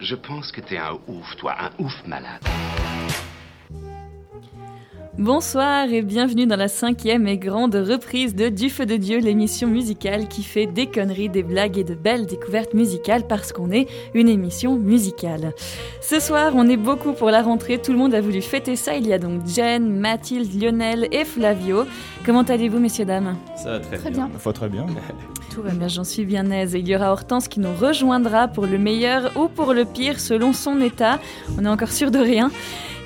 Je pense que t'es un ouf, toi, un ouf malade. Bonsoir et bienvenue dans la cinquième et grande reprise de Du Feu de Dieu, l'émission musicale qui fait des conneries, des blagues et de belles découvertes musicales parce qu'on est une émission musicale. Ce soir, on est beaucoup pour la rentrée, tout le monde a voulu fêter ça. Il y a donc Jen, Mathilde, Lionel et Flavio. Comment allez-vous, messieurs, dames? Ça va très, Très bien. bien. Faut très bien. Tout va bien, j'en suis bien aise. Et il y aura Hortense qui nous rejoindra pour le meilleur ou pour le pire selon son état. On est encore sûr de rien.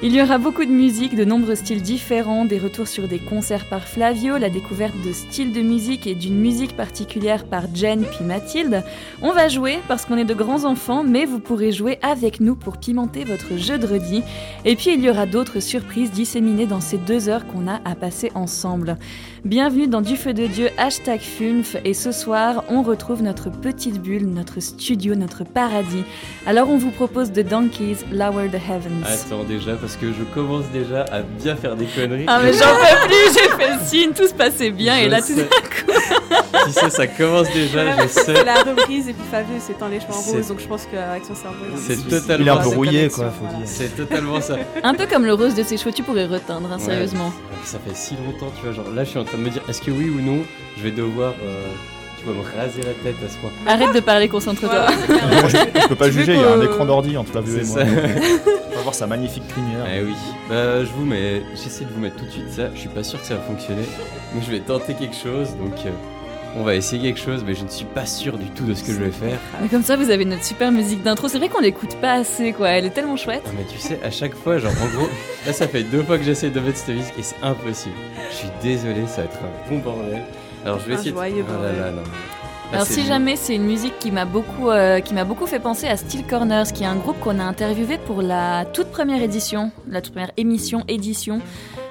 Il y aura beaucoup de musique, de nombreux styles différents, des retours sur des concerts par Flavio, la découverte de styles de musique et d'une musique particulière par Jen puis Mathilde. On va jouer parce qu'on est de grands enfants, mais vous pourrez jouer avec nous pour pimenter votre jeu de redis. Et puis il y aura d'autres surprises disséminées dans ces deux heures qu'on a à passer ensemble. Bienvenue dans Du Feu de Dieu, hashtag FUNF, et ce soir, on retrouve notre petite bulle, notre studio, notre paradis. Alors on vous propose de Donkeys, Lower the Heavens. Attends déjà, que je commence déjà à bien faire des conneries. Ah mais j'en peux plus, j'ai fait le signe, tout se passait bien, et là tout sais. Tu sais, ça commence déjà, je sais. C'est la reprise et puis Fabio teint les cheveux en rose donc je pense qu'avec son cerveau. C'est totalement Il est un pas peu de rouillé, connexion, quoi, faut voilà. dire. C'est totalement ça. Un peu comme le rose de ses cheveux, tu pourrais reteindre, hein, Ouais. sérieusement. Ça fait si longtemps, tu vois. Genre là, je suis en train de me dire, est-ce que oui ou non, je vais devoir, euh, me raser la tête à ce point. Arrête de parler, concentre-toi. Ouais, je, je peux pas juger, il y a un écran d'ordi entre Flavio et C'est moi. On va voir sa magnifique crinière. Eh oui. Bah, je vous mets, j'essaie de vous mettre tout de suite ça. Je suis pas sûr que ça va fonctionner, mais je vais tenter quelque chose. Donc, euh, on va essayer quelque chose, mais je ne suis pas sûr du tout de ce que je vais faire. Mais comme ça, vous avez notre super musique d'intro. C'est vrai qu'on l'écoute pas assez, quoi. Elle est tellement chouette. Ah mais tu sais, à chaque fois, genre en gros, là ça fait deux fois que j'essaie de mettre cette musique et c'est impossible. Je suis désolé, ça va être un bon bordel. Alors je vais essayer. de- joyeux Ah là là, Alors si jamais c'est une musique qui m'a beaucoup, euh, qui m'a beaucoup fait penser à Steel Corners, qui est un groupe qu'on a interviewé pour la toute première édition, la toute première émission édition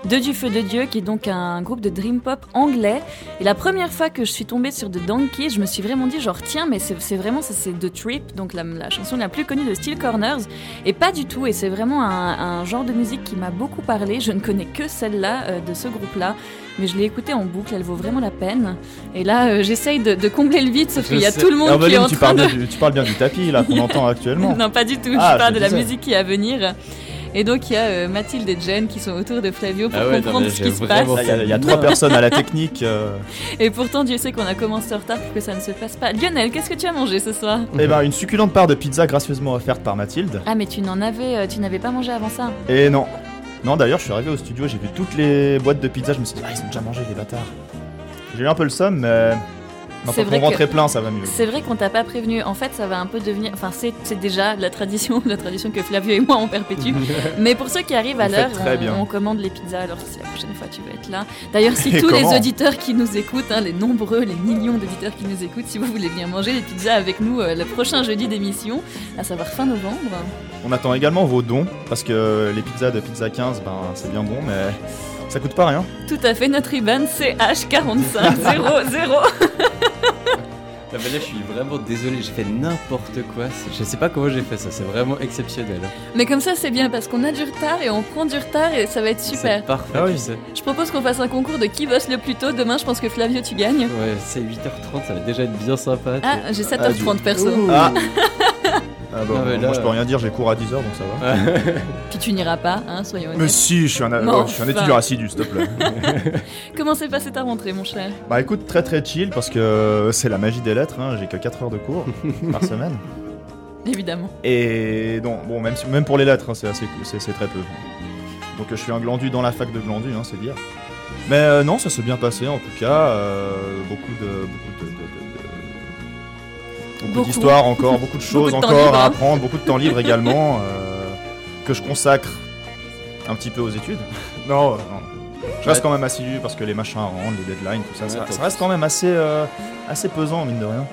de Du Feu de Dieu, qui est donc un groupe de dream pop anglais. Et la première fois que je suis tombée sur The Donkey, je me suis vraiment dit genre tiens mais c'est c'est vraiment ça c'est The Trip, donc la, la chanson la plus connue de Steel Corners. Et pas du tout, et c'est vraiment un, un genre de musique qui m'a beaucoup parlé. Je ne connais que celle-là euh, de ce groupe-là. Mais je l'ai écoutée en boucle, elle vaut vraiment la peine. Et là, euh, j'essaye de, de combler le vide, sauf qu'il y a tout le monde Ah, qui est en tu, train parles de... bien du, tu parles bien du tapis là qu'on entend actuellement. Non, pas du tout, Ah, je parle de la musique qui est à venir. Et donc, il y a euh, Mathilde et Jen qui sont autour de Flavio pour Ah ouais, comprendre ce qui se passe. Là, Il y, a- il y a trois personnes à la technique. euh, Et pourtant, Dieu sait qu'on a commencé en retard pour que ça ne se passe pas. Lionel, qu'est-ce que tu as mangé ce soir? Eh ben, une succulente part de pizza gracieusement offerte par Mathilde. Ah, mais tu n'en avais, euh, tu n'avais pas mangé avant ça. Et non. Non, d'ailleurs, je suis arrivé au studio, j'ai vu toutes les boîtes de pizza, je me suis dit, ah, ils ont déjà mangé, les bâtards. J'ai eu un peu le somme, mais. C'est vrai plein, ça va mieux. C'est vrai qu'on t'a pas prévenu. En fait, ça va un peu devenir. Enfin, c'est déjà la tradition, la tradition que Flavio et moi on perpétue. Mais pour ceux qui arrivent à l'heure, on, on commande les pizzas. Alors si la prochaine fois tu veux être là. D'ailleurs, si Et tous les auditeurs qui nous écoutent, hein, les nombreux, les millions d'auditeurs qui nous écoutent, si vous voulez bien manger les pizzas avec nous euh, le prochain jeudi d'émission, à savoir fin novembre. On attend également vos dons, parce que les pizzas de Pizza 15, ben, c'est bien bon, mais ça coûte pas rien. Tout à fait, notre IBAN c'est H4500. Ah là, je suis vraiment désolé, j'ai fait n'importe quoi. Je sais pas comment j'ai fait ça, c'est vraiment exceptionnel. Mais comme ça, c'est bien parce qu'on a du retard et on prend du retard et ça va être super. C'est parfait, Ah oui. tu sais. Je propose qu'on fasse un concours de qui bosse le plus tôt. Demain, je pense que Flavio, tu gagnes. Ouais, c'est 8h30, ça va déjà être bien sympa. Ah, sais. j'ai 7h30 perso. Ouh. Ah Ah bah, Non, mais moi je peux rien dire, j'ai cours à 10h donc ça va. Puis tu n'iras pas, hein, soyons Mais honnêtes. si, je suis un, Mais oh, je suis un enfin. étudiant assidu, s'il te plaît. Comment s'est passée ta rentrée, mon cher? Bah écoute, très très chill parce que c'est la magie des lettres, hein, j'ai que 4 heures de cours par semaine. Évidemment. Et donc, bon, même, si- même pour les lettres, hein, c'est assez- c'est c'est très peu. Donc je suis un glandu dans la fac de glandu, hein, c'est dire. Mais euh, non, ça s'est bien passé en tout cas. euh, beaucoup de. Beaucoup de. de- de- de- beaucoup Beaucoup. d'histoires encore, beaucoup de choses Beaucoup de temps encore libre, à hein. apprendre, beaucoup de temps libre également, euh, que je consacre un petit peu aux études. Non, euh, non. Je reste quand même assidu parce que les machins à rendre, les deadlines, tout ça, Ouais, ça, t'as- ça reste quand même assez, euh, assez pesant, mine de rien.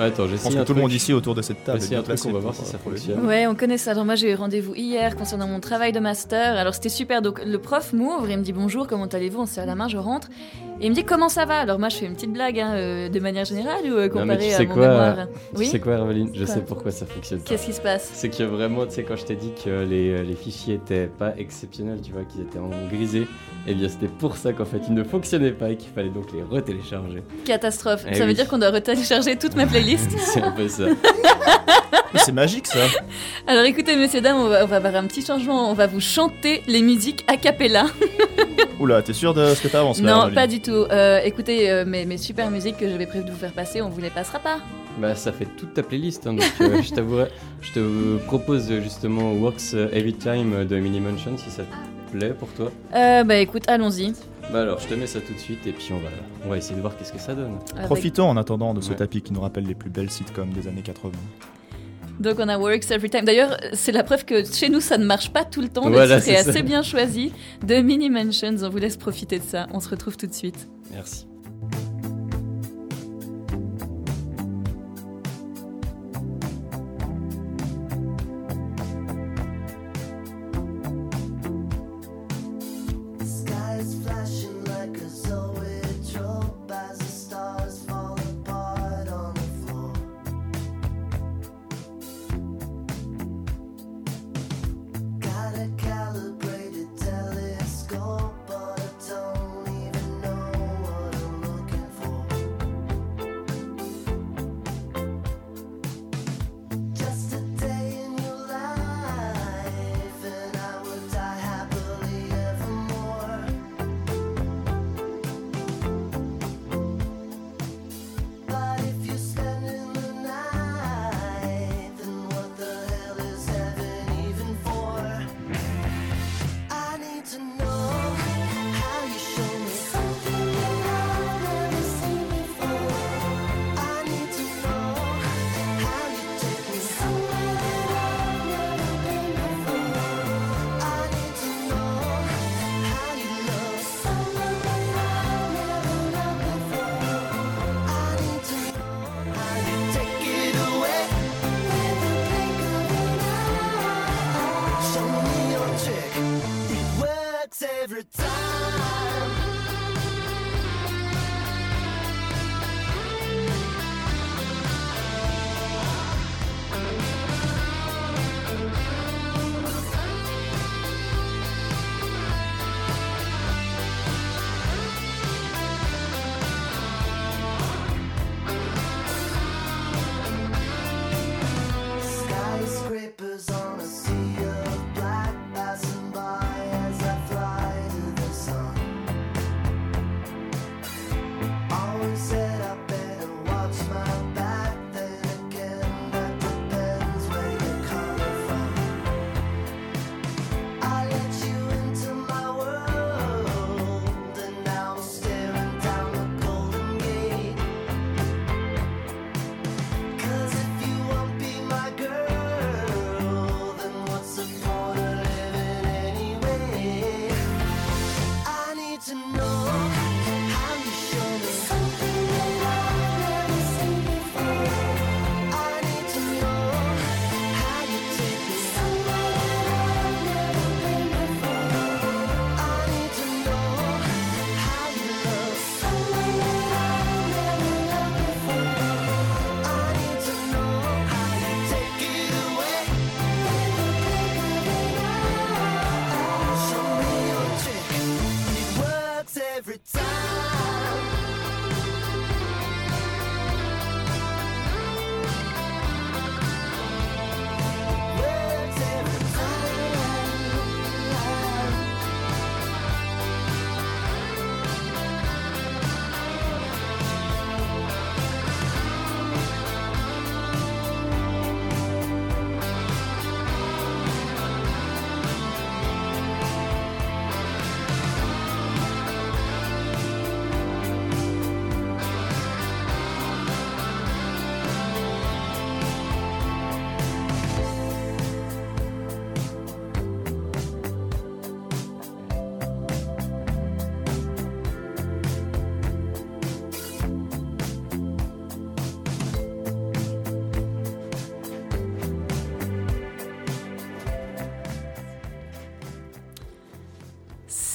Bah, attends, Je pense que tout le monde ici autour de cette table. Est un bien truc, on va voir si ça fonctionne. Ouais, on connaît ça. Alors moi, j'ai eu rendez-vous hier concernant mon travail de master. Alors c'était super. Donc le prof m'ouvre et me dit bonjour, comment allez-vous? On se serre la main, je rentre. Et il me dit comment ça va? Alors moi, je fais une petite blague hein, euh, de manière générale ou euh, Non, mais comparée tu à sais mon quoi, mémoire? Tu Oui? sais quoi, Hermeline Je Quoi? sais pourquoi ça fonctionne pas. Qu'est-ce qui se passe? C'est que vraiment, tu sais, quand je t'ai dit que les, les fichiers étaient pas exceptionnels, tu vois, qu'ils étaient en grisé, eh bien c'était pour ça qu'en fait ils ne fonctionnaient pas et qu'il fallait donc les retélécharger. Catastrophe. Eh ça veut dire qu'on doit retélécharger toute ma playlist playlist. C'est un peu ça. C'est magique ça. Alors écoutez, messieurs, dames, on va, on va avoir un petit changement. On va vous chanter les musiques a cappella. Oula, t'es sûr de ce que t'as avancé là, non, pas du tout. Euh, écoutez, euh, mes, mes super musiques que j'avais prévu de vous faire passer, on vous les passera pas. Bah, ça fait toute ta playlist, hein, donc euh, je t'avouerai, je te propose justement Works Every Time de Mini Mansion si ça te plaît pour toi. Euh, bah écoute, allons-y. Bah alors, je te mets ça tout de suite et puis on va, on va essayer de voir qu'est-ce que ça donne. Avec- Profitons en attendant de ce Ouais. tapis qui nous rappelle les plus belles sitcoms des années 80. Donc on a Works Every Time. D'ailleurs, c'est la preuve que chez nous, ça ne marche pas tout le temps. Voilà, mais c'est ça. assez bien choisi. De Mini Mansions, on vous laisse profiter de ça. On se retrouve tout de suite. Merci.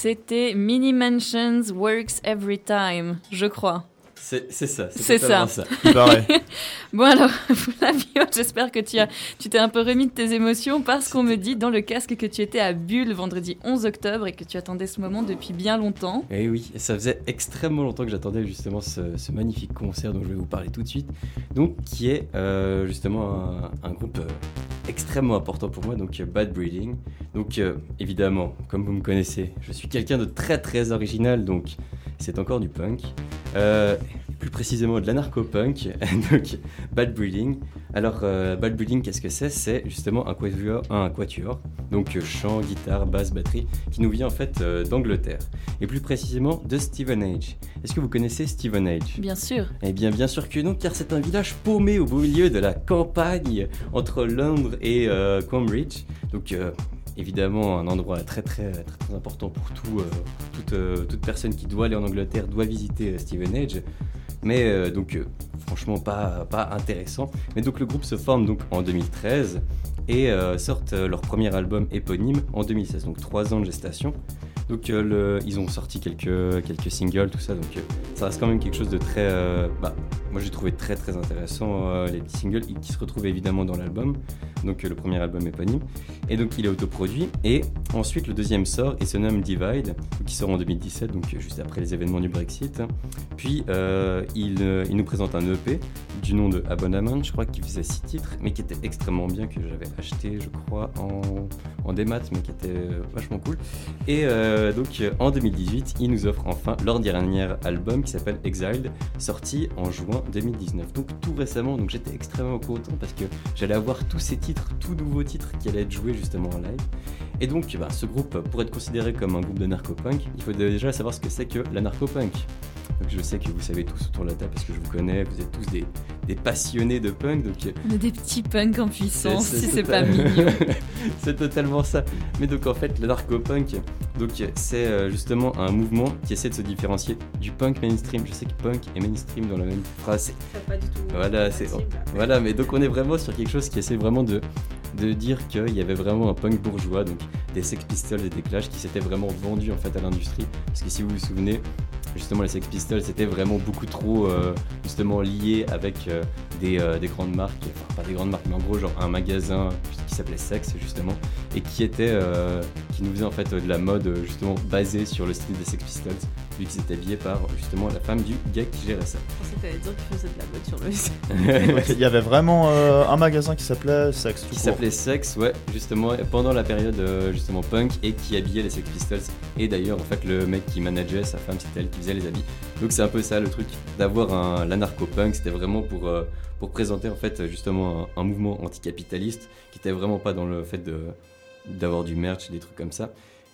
C'était Mini Mansions Works Every Time, je crois. C'est c'est ça. C'est ça. Paraît. Bon alors, Flavio, j'espère que tu as, tu t'es un peu remis de tes émotions parce qu'on me dit dans le casque que tu étais à Bulle vendredi 11 octobre et que tu attendais ce moment depuis bien longtemps. Et Eh oui, ça faisait extrêmement longtemps que j'attendais justement ce, ce magnifique concert dont je vais vous parler tout de suite. Donc, qui est euh, justement un, un groupe euh, extrêmement important pour moi, donc euh, Bad Breeding. Donc, euh, évidemment, comme vous me connaissez, je suis quelqu'un de très très original, donc c'est encore du punk. Euh, plus précisément de l'anarcho-punk, donc Bad Breeding. Alors, euh, Bad Breeding, qu'est-ce que c'est? C'est justement un quatuor, un quatuor, donc euh, chant, guitare, basse, batterie, qui nous vient en fait euh, d'Angleterre, et plus précisément de Steven Age. Est-ce que vous connaissez Steven Age? Bien sûr. eh bien, bien sûr que non, car c'est un village paumé au beau milieu de la campagne entre Londres et euh, Cambridge. Donc, évidemment, un endroit très très très, très important pour tout, euh, toute, euh, toute personne qui doit aller en Angleterre doit visiter euh, Steven Age. Mais euh, donc, euh, franchement, pas, intéressant. Mais donc, le groupe se forme donc en 2013 et euh, sortent leur premier album éponyme en 2016. Donc, trois ans de gestation. Donc, ils ont sorti quelques, quelques singles, tout ça. Donc, ça reste quand même quelque chose de très. bah, moi, j'ai trouvé très très intéressant les singles qui se retrouvent évidemment dans l'album. Donc, le premier album éponyme. Et donc, il est autoproduit. Et ensuite, le deuxième sort et se nomme Divide, qui sort en 2017, donc juste après les événements du Brexit. Puis, euh, il, euh, il nous présente un EP du nom de Abonnement, je crois, qui faisait six titres, mais qui était extrêmement bien, que j'avais acheté, je crois, en, en démat, mais qui était euh, vachement cool. Et donc en 2018, ils nous offrent enfin leur dernier album qui s'appelle Exiled, sorti en juin 2019. Donc tout récemment, donc j'étais extrêmement content parce que j'allais avoir tous ces titres, tous nouveaux titres qui allaient être joués justement en live. Et donc bah, ce groupe, pour être considéré comme un groupe de narcopunk, il faut déjà savoir ce que c'est que la narcopunk. Donc je sais que vous savez tous autour de la table parce que je vous connais, vous êtes tous des, des passionnés de punk, donc euh, On est des petits punks en puissance, c'est- si c'est c'est pas mignon. c'est totalement ça. Mais donc en fait, le narco-punk, donc c'est euh, justement un mouvement qui essaie de se différencier du punk mainstream. Je sais que punk et mainstream dans la même phrase. c'est- pas du tout. Voilà, c'est voilà, mais donc on est vraiment sur quelque chose qui essaie vraiment de de dire qu'il y avait vraiment un punk bourgeois, donc des Sex Pistols et des Clash qui s'étaient vraiment vendus en fait à l'industrie. Parce que si vous vous souvenez, justement les Sex Pistols c'était vraiment beaucoup trop euh, justement lié avec euh, des, euh, des grandes marques, enfin pas des grandes marques, mais en gros genre un magasin qui s'appelait Sex justement et qui était qui nous faisait en fait de la mode justement basée sur le style des Sex Pistols vu qu'ils étaient habillés par justement la femme du gars qui gérait ça. Je pensais que t'allais dire qu'il faisait de la mode sur le Il y avait vraiment euh, un magasin qui s'appelait Sex tout qui s'appelait Sex, ouais, justement pendant la période euh, justement punk et qui habillait les Sex Pistols. Et d'ailleurs, en fait, le mec qui manageait sa femme, c'était elle qui faisait les habits. Donc c'est un peu ça le truc d'avoir un l'anarcho-punk, c'était vraiment pour euh, pour présenter en fait justement un, un mouvement anticapitaliste qui était vraiment pas dans le fait de d'avoir du merch, des trucs comme ça.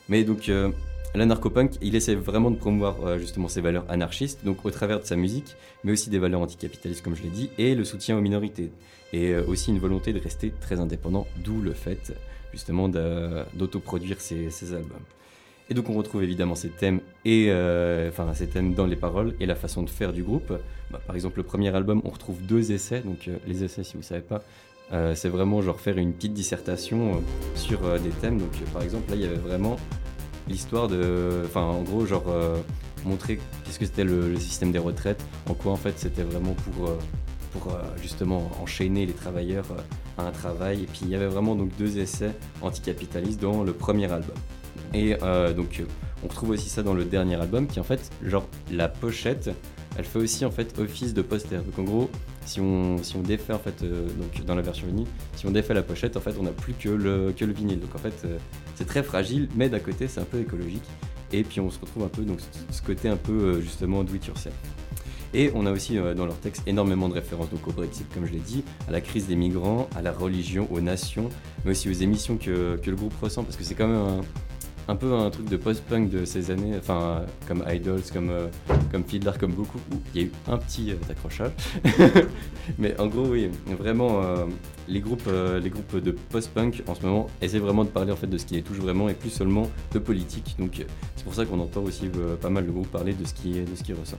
Mais donc euh, l'anarcho-punk, il essaie vraiment de promouvoir euh, justement ses valeurs anarchistes, donc au travers de sa musique, mais aussi des valeurs anticapitalistes comme je l'ai dit, et le soutien aux minorités et euh, aussi une volonté de rester très indépendant, d'où le fait justement d'autoproduire ses, ses albums. Et donc on retrouve évidemment ces thèmes et euh, enfin ces thèmes dans les paroles et la façon de faire du groupe. Bah, par exemple le premier album on retrouve deux essais, donc les essais si vous savez pas, c'est vraiment genre faire une petite dissertation sur des thèmes. Donc par exemple là il y avait vraiment l'histoire de, enfin en gros genre euh, montrer qu'est-ce que c'était le, système des retraites, en quoi en fait c'était vraiment pour euh, pour euh, justement enchaîner les travailleurs à un travail. Et puis il y avait vraiment donc deux essais anticapitalistes dans le premier album. Et donc on retrouve aussi ça dans le dernier album qui en fait genre la pochette elle fait aussi en fait office de poster. Donc en gros si on, si on défait en fait euh, donc dans la version vinyle, si on défait la pochette en fait on n'a plus que le, que le vinyle. Donc en fait euh, c'est très fragile mais d'un côté c'est un peu écologique. Et puis on se retrouve un peu donc ce- côté un peu euh, justement do yourself. Et on a aussi dans leur texte énormément de références donc au Brexit, comme je l'ai dit, à la crise des migrants, à la religion, aux nations, mais aussi aux émissions que, que le groupe ressent, parce que c'est quand même un, un peu un truc de post-punk de ces années, enfin comme Idols, comme, euh, comme Fiddler, comme beaucoup, il y a eu un petit euh, accrochage. mais en gros, oui, vraiment, euh, les, groupes, les groupes de post-punk en ce moment essaient vraiment de parler en fait de ce qui les touche vraiment et plus seulement de politique. Donc c'est pour ça qu'on entend aussi pas mal le groupe parler de ce qui, de ce qui ressent.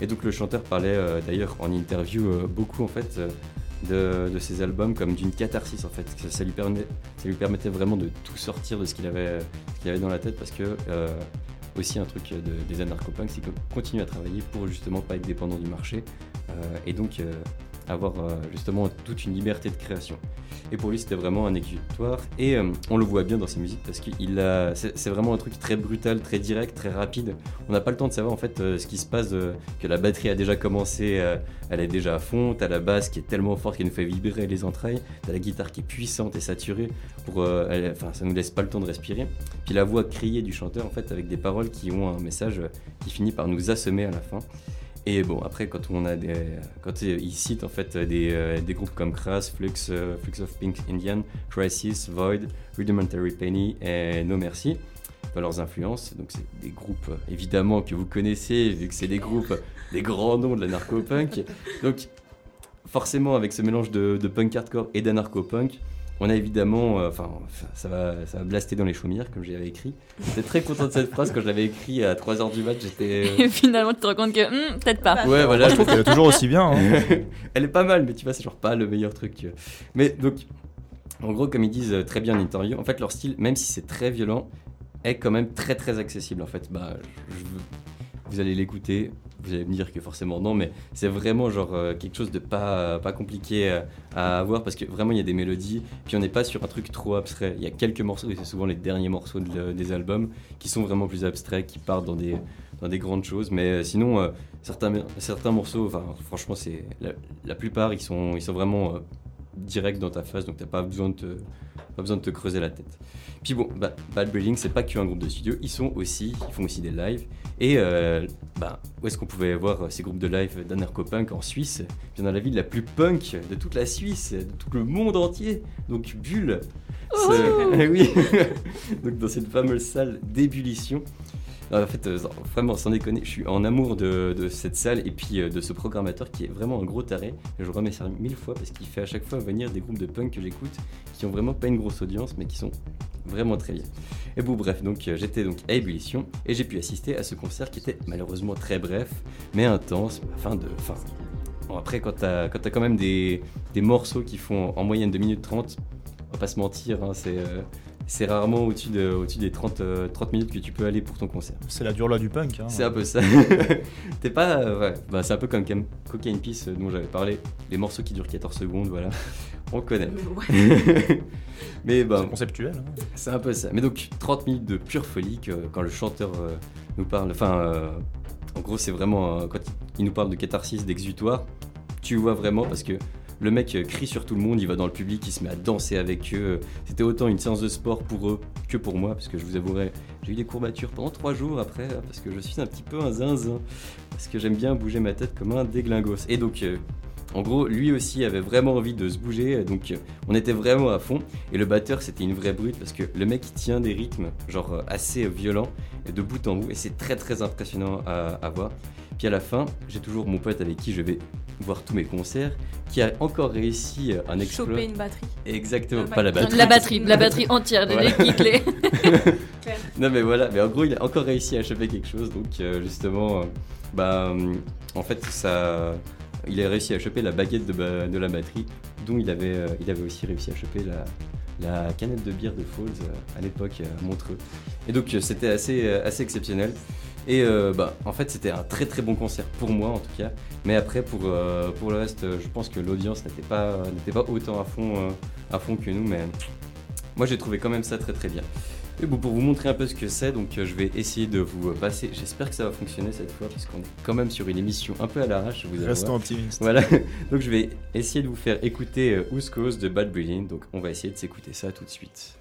Et donc le chanteur parlait d'ailleurs en interview beaucoup en fait de, ses albums comme d'une catharsis en fait. Ça, lui permettait vraiment de tout sortir de ce qu'il avait, dans la tête parce que euh, aussi un truc de- des anarcho-punks, c'est qu'ils continuent à travailler pour justement pas être dépendants du marché euh, et donc euh, avoir euh, justement toute une liberté de création. Et pour lui, c'était vraiment un exutoire. Et euh, on le voit bien dans ses musiques parce que c'est c'est vraiment un truc très brutal, très direct, très rapide. On n'a pas le temps de savoir en fait euh, ce qui se passe, que la batterie a déjà commencé, elle est déjà à fond. T'as la basse qui est tellement forte qu'elle nous fait vibrer les entrailles. T'as la guitare qui est puissante et saturée. Pour, elle- enfin, ça nous laisse pas le temps de respirer. Puis la voix criée du chanteur en fait avec des paroles qui ont un message qui finit par nous assommer à la fin. Et bon, après, quand on a quand euh, il cite en fait des, euh, des groupes comme Crass, Flux, euh, Flux of Pink Indian, Crisis, Void, Rudimentary Penny et No Mercy, leurs influences. Donc c'est des groupes évidemment que vous connaissez vu que c'est des groupes, des grands noms de la narco-punk. Donc forcément avec ce mélange de, de punk hardcore et d'anarcho-punk, on a évidemment, euh, enfin ça va, ça va blaster dans les chaumières comme j'avais écrit. J'étais très content de cette phrase quand je l'avais écrit à 3h du mat. J'étais Et finalement, tu te rends compte que hmm, peut-être pas. Ouais, voilà. Moi, je trouve qu'elle est toujours aussi bien. hein. Elle est pas mal, mais tu vois, c'est genre pas le meilleur truc. Mais donc, en gros, comme ils disent euh, très bien en interview, en fait, leur style, même si c'est très violent, est quand même très très accessible. En fait, bah, je vous allez l'écouter, vous allez me dire que forcément non, mais c'est vraiment genre euh, quelque chose de pas, pas compliqué euh, à avoir parce que vraiment il y a des mélodies, puis on n'est pas sur un truc trop abstrait. Il y a quelques morceaux, et c'est souvent les derniers morceaux de- des albums, qui sont vraiment plus abstraits, qui partent dans des, dans des grandes choses, mais euh, sinon, euh, certains, certains morceaux, franchement, c'est la, plupart, ils sont, ils sont vraiment euh, directs dans ta face, donc t'as pas besoin de pas besoin de te creuser la tête. Puis bon, bah, Bad Breeding, c'est pas qu'un groupe de studio, ils sont aussi, ils font aussi des lives. Et euh, bah, où est-ce qu'on pouvait voir ces groupes de live d'anarcho-punk en Suisse Bien dans la ville la plus punk de toute la Suisse, de tout le monde entier, donc Bulle. C'est- oui, donc dans cette fameuse salle d'ébullition. En fait, euh, vraiment, sans déconner, je suis en amour de, cette salle et puis euh, de ce programmateur qui est vraiment un gros taré. Je le remercie mille fois parce qu'il fait à chaque fois venir des groupes de punk que j'écoute qui ont vraiment pas une grosse audience mais qui sont vraiment très bien. Et bon, bref, donc euh, j'étais donc à Ébullition et j'ai pu assister à ce concert qui était malheureusement très bref mais intense. Après, quand t'as quand quand même des, morceaux qui font en moyenne 2 minutes 30, on va pas se mentir, hein, c'est. C'est rarement au-dessus de, au-dessus des 30, euh, 30 minutes que tu peux aller pour ton concert. C'est la dure loi du punk. hein. C'est un peu ça. T'es pas. euh, ouais. Bah, c'est un peu comme Cocaine Peace euh, dont j'avais parlé. Les morceaux qui durent 14 secondes, voilà. On connaît. Mais ouais. Mais bah, C'est conceptuel. hein. c'est un peu ça. Mais donc 30 minutes de pure folie que, quand le chanteur euh, nous parle. Enfin, euh, en gros, c'est vraiment euh, quand il nous parle de catharsis, d'exutoire. Tu vois vraiment parce que le mec euh, crie sur tout le monde, il va dans le public, il se met à danser avec eux. C'était autant une séance de sport pour eux que pour moi, parce que je vous avouerai, j'ai eu des courbatures pendant trois jours après, euh, parce que je suis un petit peu un zinzin, parce que j'aime bien bouger ma tête comme un déglingos. Et donc, euh, en gros, lui aussi avait vraiment envie de se bouger, donc euh, on était vraiment à fond. Et le batteur, c'était une vraie brute, parce que le mec, tient des rythmes, genre assez violents, de bout en bout, et c'est très très impressionnant à, à voir. Puis à la fin, j'ai toujours mon pote avec qui je vais voir tous mes concerts, qui a encore réussi euh, un exploit. Choper une batterie. Exactement, La pas la batterie. La batterie, la batterie entière de Voilà. l'équipe. Non mais voilà, mais en gros il a encore réussi à choper quelque chose, donc euh, justement, euh, bah, en fait ça, il a réussi à choper la baguette de, ba- de la batterie, dont il avait, il avait aussi réussi à choper la, la canette de bière de Falls à l'époque à Montreux. Et donc c'était assez, assez exceptionnel. Et euh, bah, en fait c'était un très très bon concert pour moi en tout cas, mais après pour, euh, pour le reste je pense que l'audience n'était pas, n'était pas autant à fond, euh, à fond que nous, mais moi j'ai trouvé quand même ça très très bien. Et bon, pour vous montrer un peu ce que c'est, donc euh, je vais essayer de vous passer. J'espère que ça va fonctionner cette fois, parce qu'on est quand même sur une émission un peu à l'arrache. vous. Restons optimistes. Voilà, donc je vais essayer de vous faire écouter Who's Cause de Bad Breeding. Donc on va essayer de s'écouter ça tout de suite.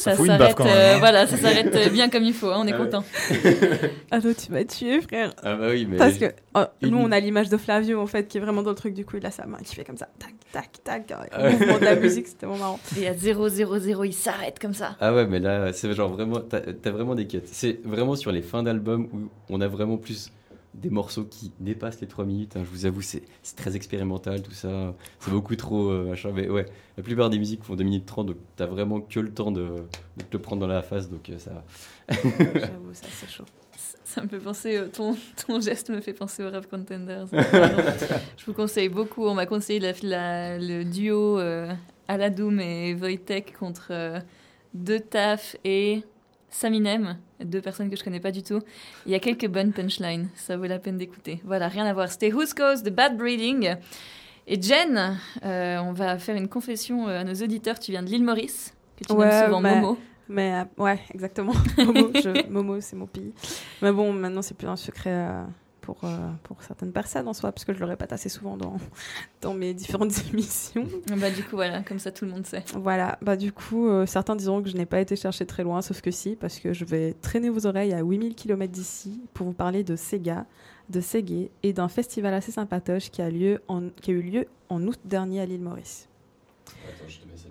Ça s'arrête. euh, hein. voilà, ça s'arrête euh, bien comme il faut. hein, on est Ah ouais. content. Ah toi, tu m'as tué, frère. Ah bah oui, mais. Parce que oh, une- nous, on a l'image de Flavio, en fait, qui est vraiment dans le truc. Du coup, il a sa main qui fait comme ça. Tac, tac, tac. Ah ouais. Mouvement de la musique, c'était vraiment marrant. Et à 0, 0, 0, il s'arrête comme ça. Ah ouais, mais là, c'est genre vraiment. T'as t'as vraiment des quêtes. C'est vraiment sur les fins d'album où on a vraiment plus des morceaux qui dépassent les 3 minutes. hein. Je vous avoue, c'est très expérimental tout ça. C'est beaucoup trop euh, machin. Mais ouais, la plupart des musiques font 2 minutes 30, donc t'as vraiment que le temps de, de te le prendre dans la face. Donc euh, ça. J'avoue, ça, c'est chaud. Ça me fait penser, euh, ton, ton geste me fait penser au Rap Contenders. Je vous conseille beaucoup. On m'a conseillé la- la- le duo euh, Aladoum et Wojtek contre deux Taf et Saminem, deux personnes que je connais pas du tout. Il y a quelques bonnes punchlines, ça vaut la peine d'écouter. Voilà, rien à voir. C'était Who's Cause de Bad Breeding. Et Jen, euh, on va faire une confession euh, à nos auditeurs. Tu viens de l'île Maurice, que tu Ouais, nommes souvent mais- Momo. Mais euh, ouais, exactement. Momo, c'est mon pays. Mais bon, maintenant, c'est plus un secret euh, pour, euh, pour certaines personnes en soi, parce que je le répète assez souvent dans, dans mes différentes émissions. Bah, du coup, voilà, comme ça tout le monde sait. Voilà, bah du coup, euh, certains diront que je n'ai pas été chercher très loin, sauf que si, parce que je vais traîner vos oreilles à 8000 km d'ici pour vous parler de Sega, de Segé et d'un festival assez sympatoche qui a, lieu en, qui a eu lieu en août dernier à l'île Maurice. Attends, je te mets ça.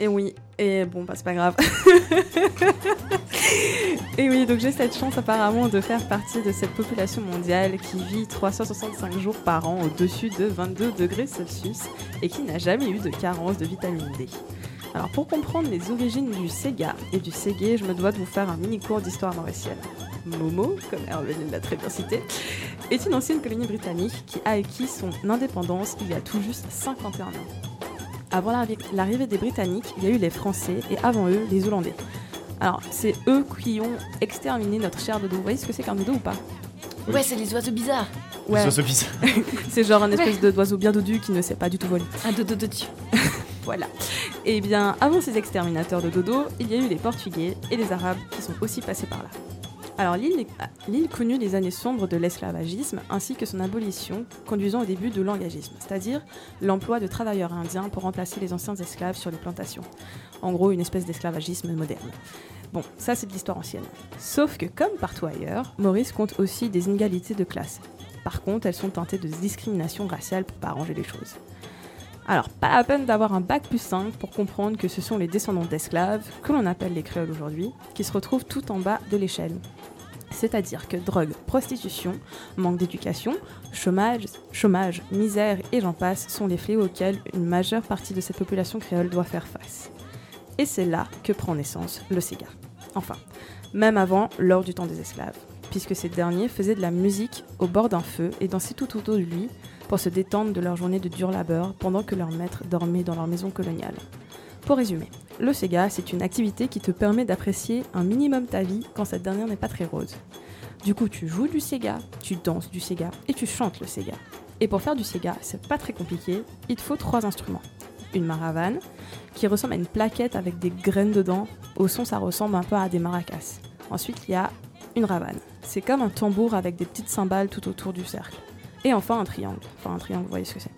Et oui, et bon, bah c'est pas grave. et oui, donc j'ai cette chance apparemment de faire partie de cette population mondiale qui vit 365 jours par an au-dessus de 22 degrés Celsius et qui n'a jamais eu de carence de vitamine D. Alors pour comprendre les origines du Sega et du Segé, je me dois de vous faire un mini cours d'histoire mauricienne. Momo, comme Hervé l'a très bien cité, est une ancienne colonie britannique qui a acquis son indépendance il y a tout juste 51 ans. Avant l'arri- l'arrivée des Britanniques, il y a eu les Français et avant eux, les Hollandais. Alors, c'est eux qui ont exterminé notre cher dodo. Vous voyez ce que c'est qu'un dodo ou pas? Oui. Ouais, c'est les oiseaux bizarres. Ouais, Ça se pisse. c'est genre un espèce d'oiseau bien dodu qui ne sait pas du tout voler. Un dodo dessus. Voilà. Et bien, avant ces exterminateurs de dodo, il y a eu les Portugais et les Arabes qui sont aussi passés par là. Alors l'île connut les années sombres de l'esclavagisme ainsi que son abolition, conduisant au début de l'engagisme, c'est-à-dire l'emploi de travailleurs indiens pour remplacer les anciens esclaves sur les plantations. En gros, une espèce d'esclavagisme moderne. Bon, ça c'est de l'histoire ancienne. Sauf que comme partout ailleurs, Maurice compte aussi des inégalités de classe. Par contre, elles sont teintées de discrimination raciale pour pas arranger les choses. Alors, pas la peine d'avoir un bac plus 5 pour comprendre que ce sont les descendants d'esclaves, que l'on appelle les créoles aujourd'hui, qui se retrouvent tout en bas de l'échelle. C'est-à-dire que drogue, prostitution, manque d'éducation, chômage, chômage, misère et j'en passe sont les fléaux auxquels une majeure partie de cette population créole doit faire face. Et c'est là que prend naissance le Sega. Enfin, même avant, lors du temps des esclaves, puisque ces derniers faisaient de la musique au bord d'un feu et dansaient tout autour de lui pour se détendre de leur journée de dur labeur pendant que leurs maîtres dormaient dans leur maison coloniale. Pour résumer, le Sega, c'est une activité qui te permet d'apprécier un minimum ta vie quand cette dernière n'est pas très rose. Du coup, tu joues du Sega, tu danses du Sega et tu chantes le Sega. Et pour faire du Sega, c'est pas très compliqué, il te faut trois instruments. Une maravane, qui ressemble à une plaquette avec des graines dedans, au son ça ressemble un peu à des maracas. Ensuite, il y a une ravane. C'est comme un tambour avec des petites cymbales tout autour du cercle. Et enfin un triangle. Enfin un triangle, vous voyez ce que c'est.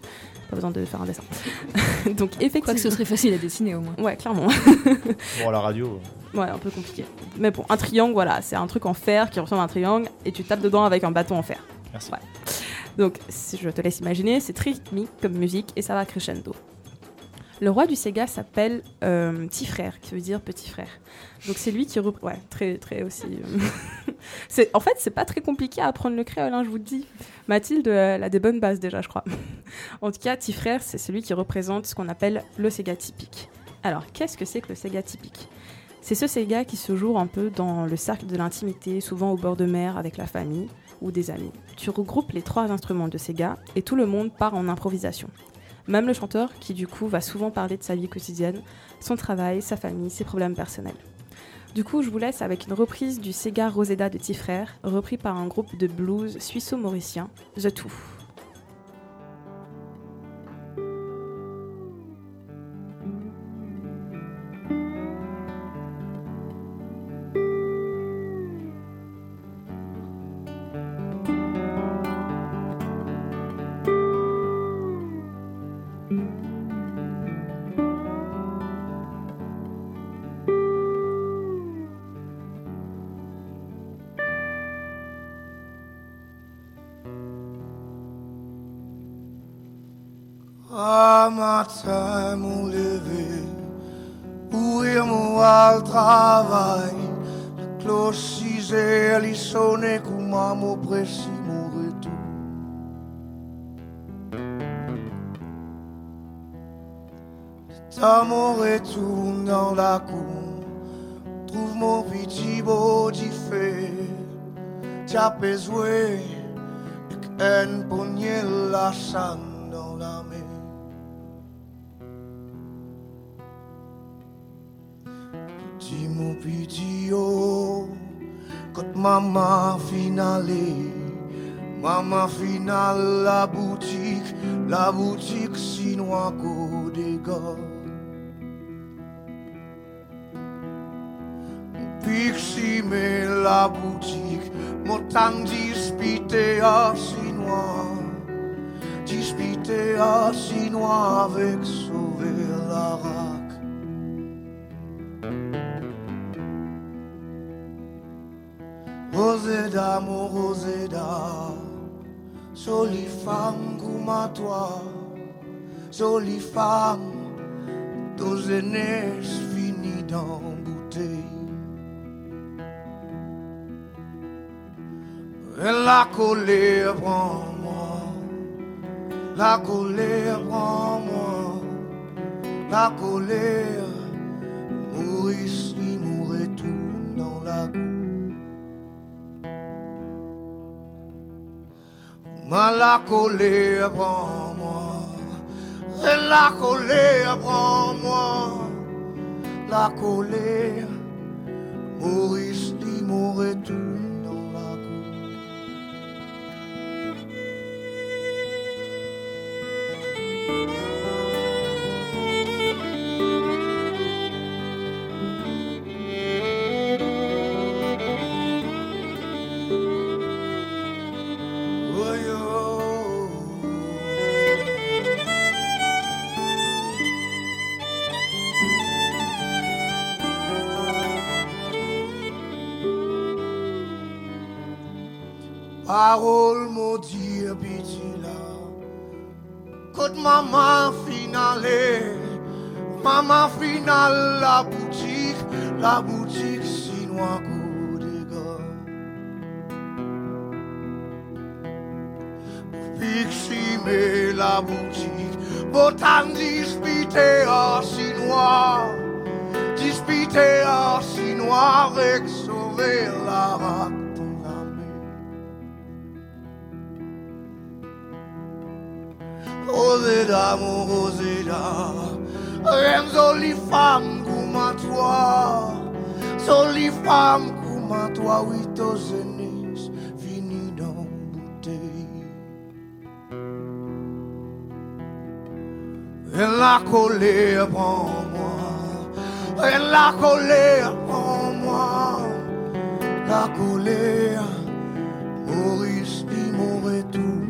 Pas besoin de faire un dessin. Donc effectivement... Quoi que ce serait facile à dessiner au moins. Ouais, clairement. Bon, à la radio. Ouais, un peu compliqué. Mais bon, un triangle, voilà, c'est un truc en fer qui ressemble à un triangle et tu tapes dedans avec un bâton en fer. Merci. Ouais. Donc, si je te laisse imaginer, c'est très rythmique comme musique et ça va crescendo. Le roi du Sega s'appelle euh, Petit Frère, qui veut dire petit frère. Donc c'est lui qui représente. Ouais, très, très aussi. euh, en fait, c'est pas très compliqué à apprendre le créole, hein, je vous le dis. Mathilde, euh, a des bonnes bases déjà, je crois. en tout cas, Petit Frère, c'est celui qui représente ce qu'on appelle le Sega typique. Alors, qu'est-ce que c'est que le Sega typique? C'est ce Sega qui se joue un peu dans le cercle de l'intimité, souvent au bord de mer avec la famille ou des amis. Tu regroupes les trois instruments de Sega et tout le monde part en improvisation. Même le chanteur, qui du coup va souvent parler de sa vie quotidienne, son travail, sa famille, ses problèmes personnels. Du coup, je vous laisse avec une reprise du Sega Roseda de Tifrère, repris par un groupe de blues suisse-mauricien, The Two. Dans la cour, trouve mon petit beau fait, t'as besoin un poignée la sang dans la main. Petit mon petit quand maman finale, maman finale la boutique, la boutique chinois des gars. Mais la boutique, mon temps dispité à chinois, dispité à chinois avec sauver la rac. Roseda, mon Roseda, jolie femme comme toi, jolie femme, dos aînés finis dans la colère prend moi, la colère prend moi, la colère, Maurice lui mourait tout dans la cour. Ma la colère prend moi, la colère prend moi, la colère, Maurice lui mourait tout Oh, la boutique, la boutique chinois coup des gars. Mais la boutique, botan dispité à chinois, dispité à chinois avec sauver la dans la mer. Roseda, mon Roseda, une jolie femme comme à toi, jolie femme comme à toi, oui, ton jeunesse fini dans bouteille. Et la colère prend moi, et la colère prend moi, la colère, Maurice dit mon retour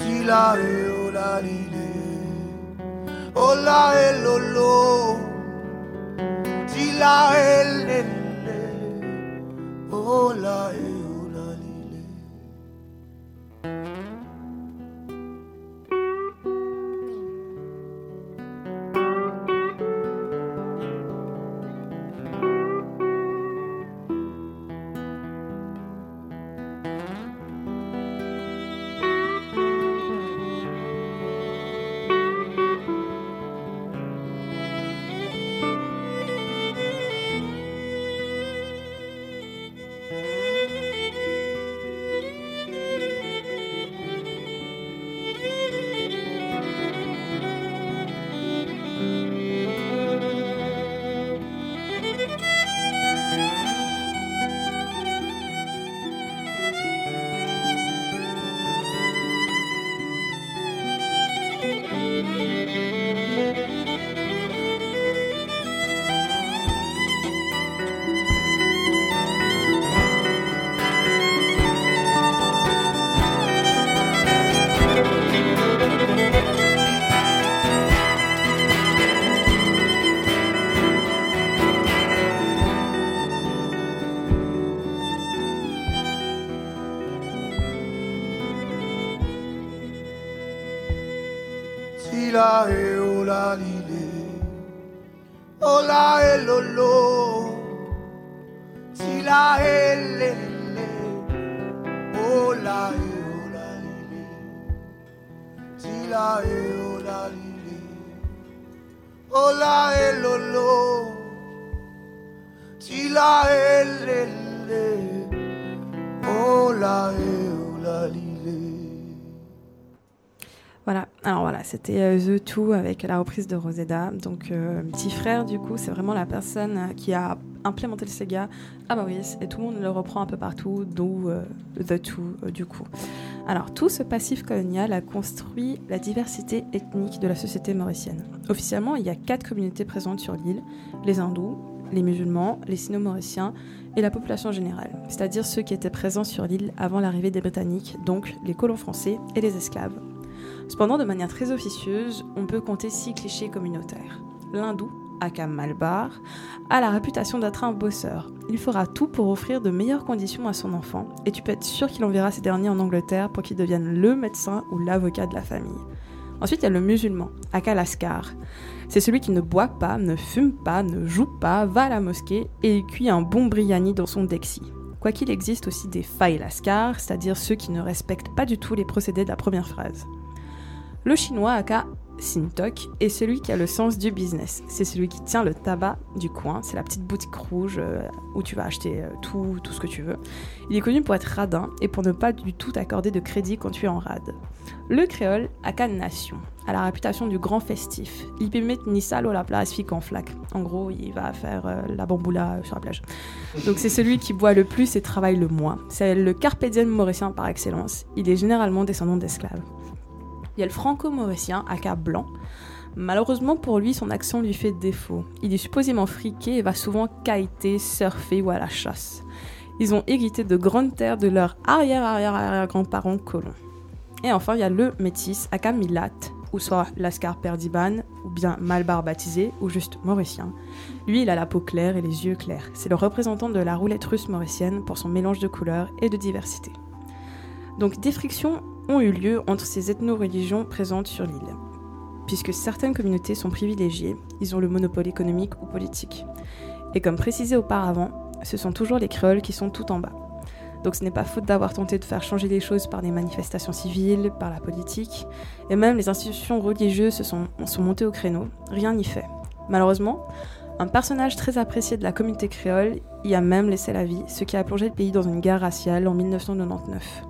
Silare o la lile O la e c'était euh, The Two avec la reprise de Rosetta. Donc, euh, petit frère, du coup, c'est vraiment la personne euh, qui a implémenté le Sega à Maurice et tout le monde le reprend un peu partout, d'où The Two, du coup. Alors, tout ce passif colonial a construit la diversité ethnique de la société mauricienne. Officiellement, il y a quatre communautés présentes sur l'île les hindous, les musulmans, les sino-mauriciens et la population générale, c'est-à-dire ceux qui étaient présents sur l'île avant l'arrivée des Britanniques, donc les colons français et les esclaves. Cependant, de manière très officieuse, on peut compter six clichés communautaires. L'hindou, aka Malbar, a la réputation d'être un bosseur. Il fera tout pour offrir de meilleures conditions à son enfant, et tu peux être sûr qu'il enverra ces derniers en Angleterre pour qu'il devienne le médecin ou l'avocat de la famille. Ensuite, il y a le musulman, aka Lascar. C'est celui qui ne boit pas, ne fume pas, ne joue pas, va à la mosquée et cuit un bon briani dans son dexi. Quoiqu'il existe aussi des failles c'est-à-dire ceux qui ne respectent pas du tout les procédés de la première phrase. Le chinois aka Sintok est celui qui a le sens du business. C'est celui qui tient le tabac du coin. C'est la petite boutique rouge euh, où tu vas acheter euh, tout, tout ce que tu veux. Il est connu pour être radin et pour ne pas du tout t'accorder de crédit quand tu es en rade. Le créole aka Nation a la réputation du grand festif. Il peut mettre ni sale la place fique en flaque. En gros, il va faire euh, la bamboula sur la plage. Donc c'est celui qui boit le plus et travaille le moins. C'est le carpe diem mauricien par excellence. Il est généralement descendant d'esclaves. Il y a le franco-mauricien, aka blanc. Malheureusement pour lui, son accent lui fait défaut. Il est supposément friqué et va souvent kiter, surfer ou à la chasse. Ils ont hérité de grandes terres de leurs arrière-arrière-arrière-grands-parents colons. Et enfin, il y a le métis, aka Milat, ou soit Lascar Perdiban, ou bien Malbar baptisé, ou juste mauricien. Lui, il a la peau claire et les yeux clairs. C'est le représentant de la roulette russe mauricienne pour son mélange de couleurs et de diversité. Donc des frictions eu lieu entre ces ethno-religions présentes sur l'île. Puisque certaines communautés sont privilégiées, ils ont le monopole économique ou politique. Et comme précisé auparavant, ce sont toujours les créoles qui sont tout en bas. Donc ce n'est pas faute d'avoir tenté de faire changer les choses par des manifestations civiles, par la politique, et même les institutions religieuses se sont, sont montées au créneau. Rien n'y fait. Malheureusement, un personnage très apprécié de la communauté créole y a même laissé la vie, ce qui a plongé le pays dans une guerre raciale en 1999.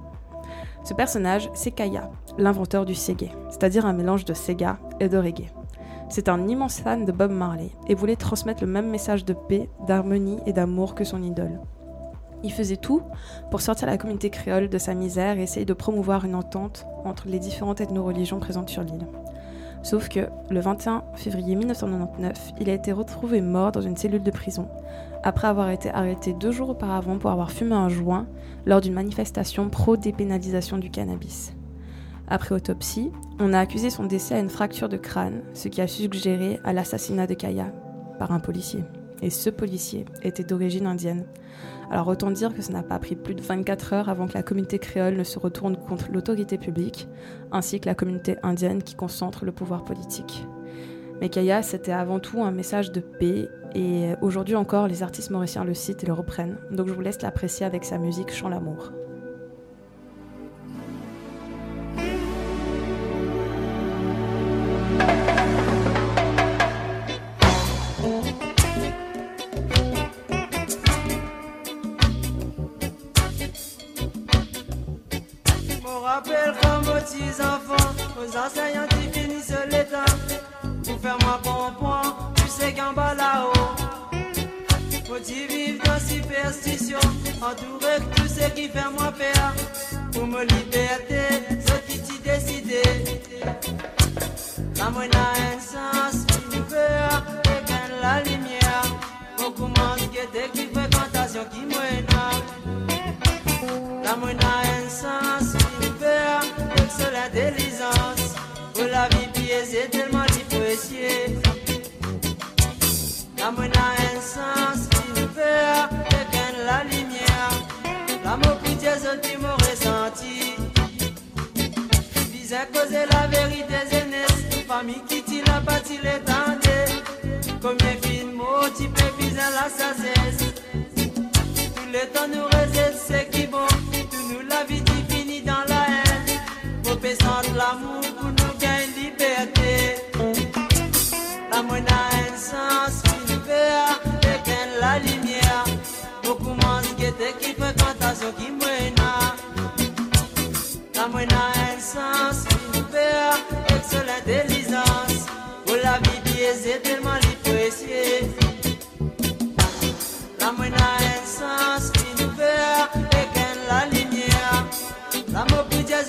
Ce personnage, c'est Kaya, l'inventeur du Sega, c'est-à-dire un mélange de Sega et de reggae. C'est un immense fan de Bob Marley et voulait transmettre le même message de paix, d'harmonie et d'amour que son idole. Il faisait tout pour sortir la communauté créole de sa misère et essayer de promouvoir une entente entre les différentes ethno-religions présentes sur l'île. Sauf que, le 21 février 1999, il a été retrouvé mort dans une cellule de prison, après avoir été arrêté deux jours auparavant pour avoir fumé un joint lors d'une manifestation pro-dépénalisation du cannabis. Après autopsie, on a accusé son décès à une fracture de crâne, ce qui a suggéré à l'assassinat de Kaya par un policier. Et ce policier était d'origine indienne. Alors autant dire que ça n'a pas pris plus de 24 heures avant que la communauté créole ne se retourne contre l'autorité publique, ainsi que la communauté indienne qui concentre le pouvoir politique. Mais Kaya, c'était avant tout un message de paix, et aujourd'hui encore, les artistes mauriciens le citent et le reprennent. Donc je vous laisse l'apprécier avec sa musique Chant l'amour. Me rappelle comme aux petits enfants, aux enseignants qui finissent l'état. Pour faire ma pompon, tu qu'en bas là-haut. Faut-il vivre dans superstition, entouré de tout ce qui fait moi peur. Pour me liberté, ce qui t'y décidé. La moine a un sens, une peur, et gagne la lumière. Monde qui était qui fréquentation qui mène. La moine a un sens, une peur, excellente intelligence. Pour la vie pied, c'est tellement difficile. La moine a un sens, peur, gagne la lumière. L'amour pour Dieu, ce m'a ressenti. Disait causer la vérité, jeunesse. Famille qui t'a pas, il est tenté. Combien film petit peu bizarre la sagesse. Tout le temps nous résiste, c'est qui bon. Tout nous la vie finie dans la haine. De l'amour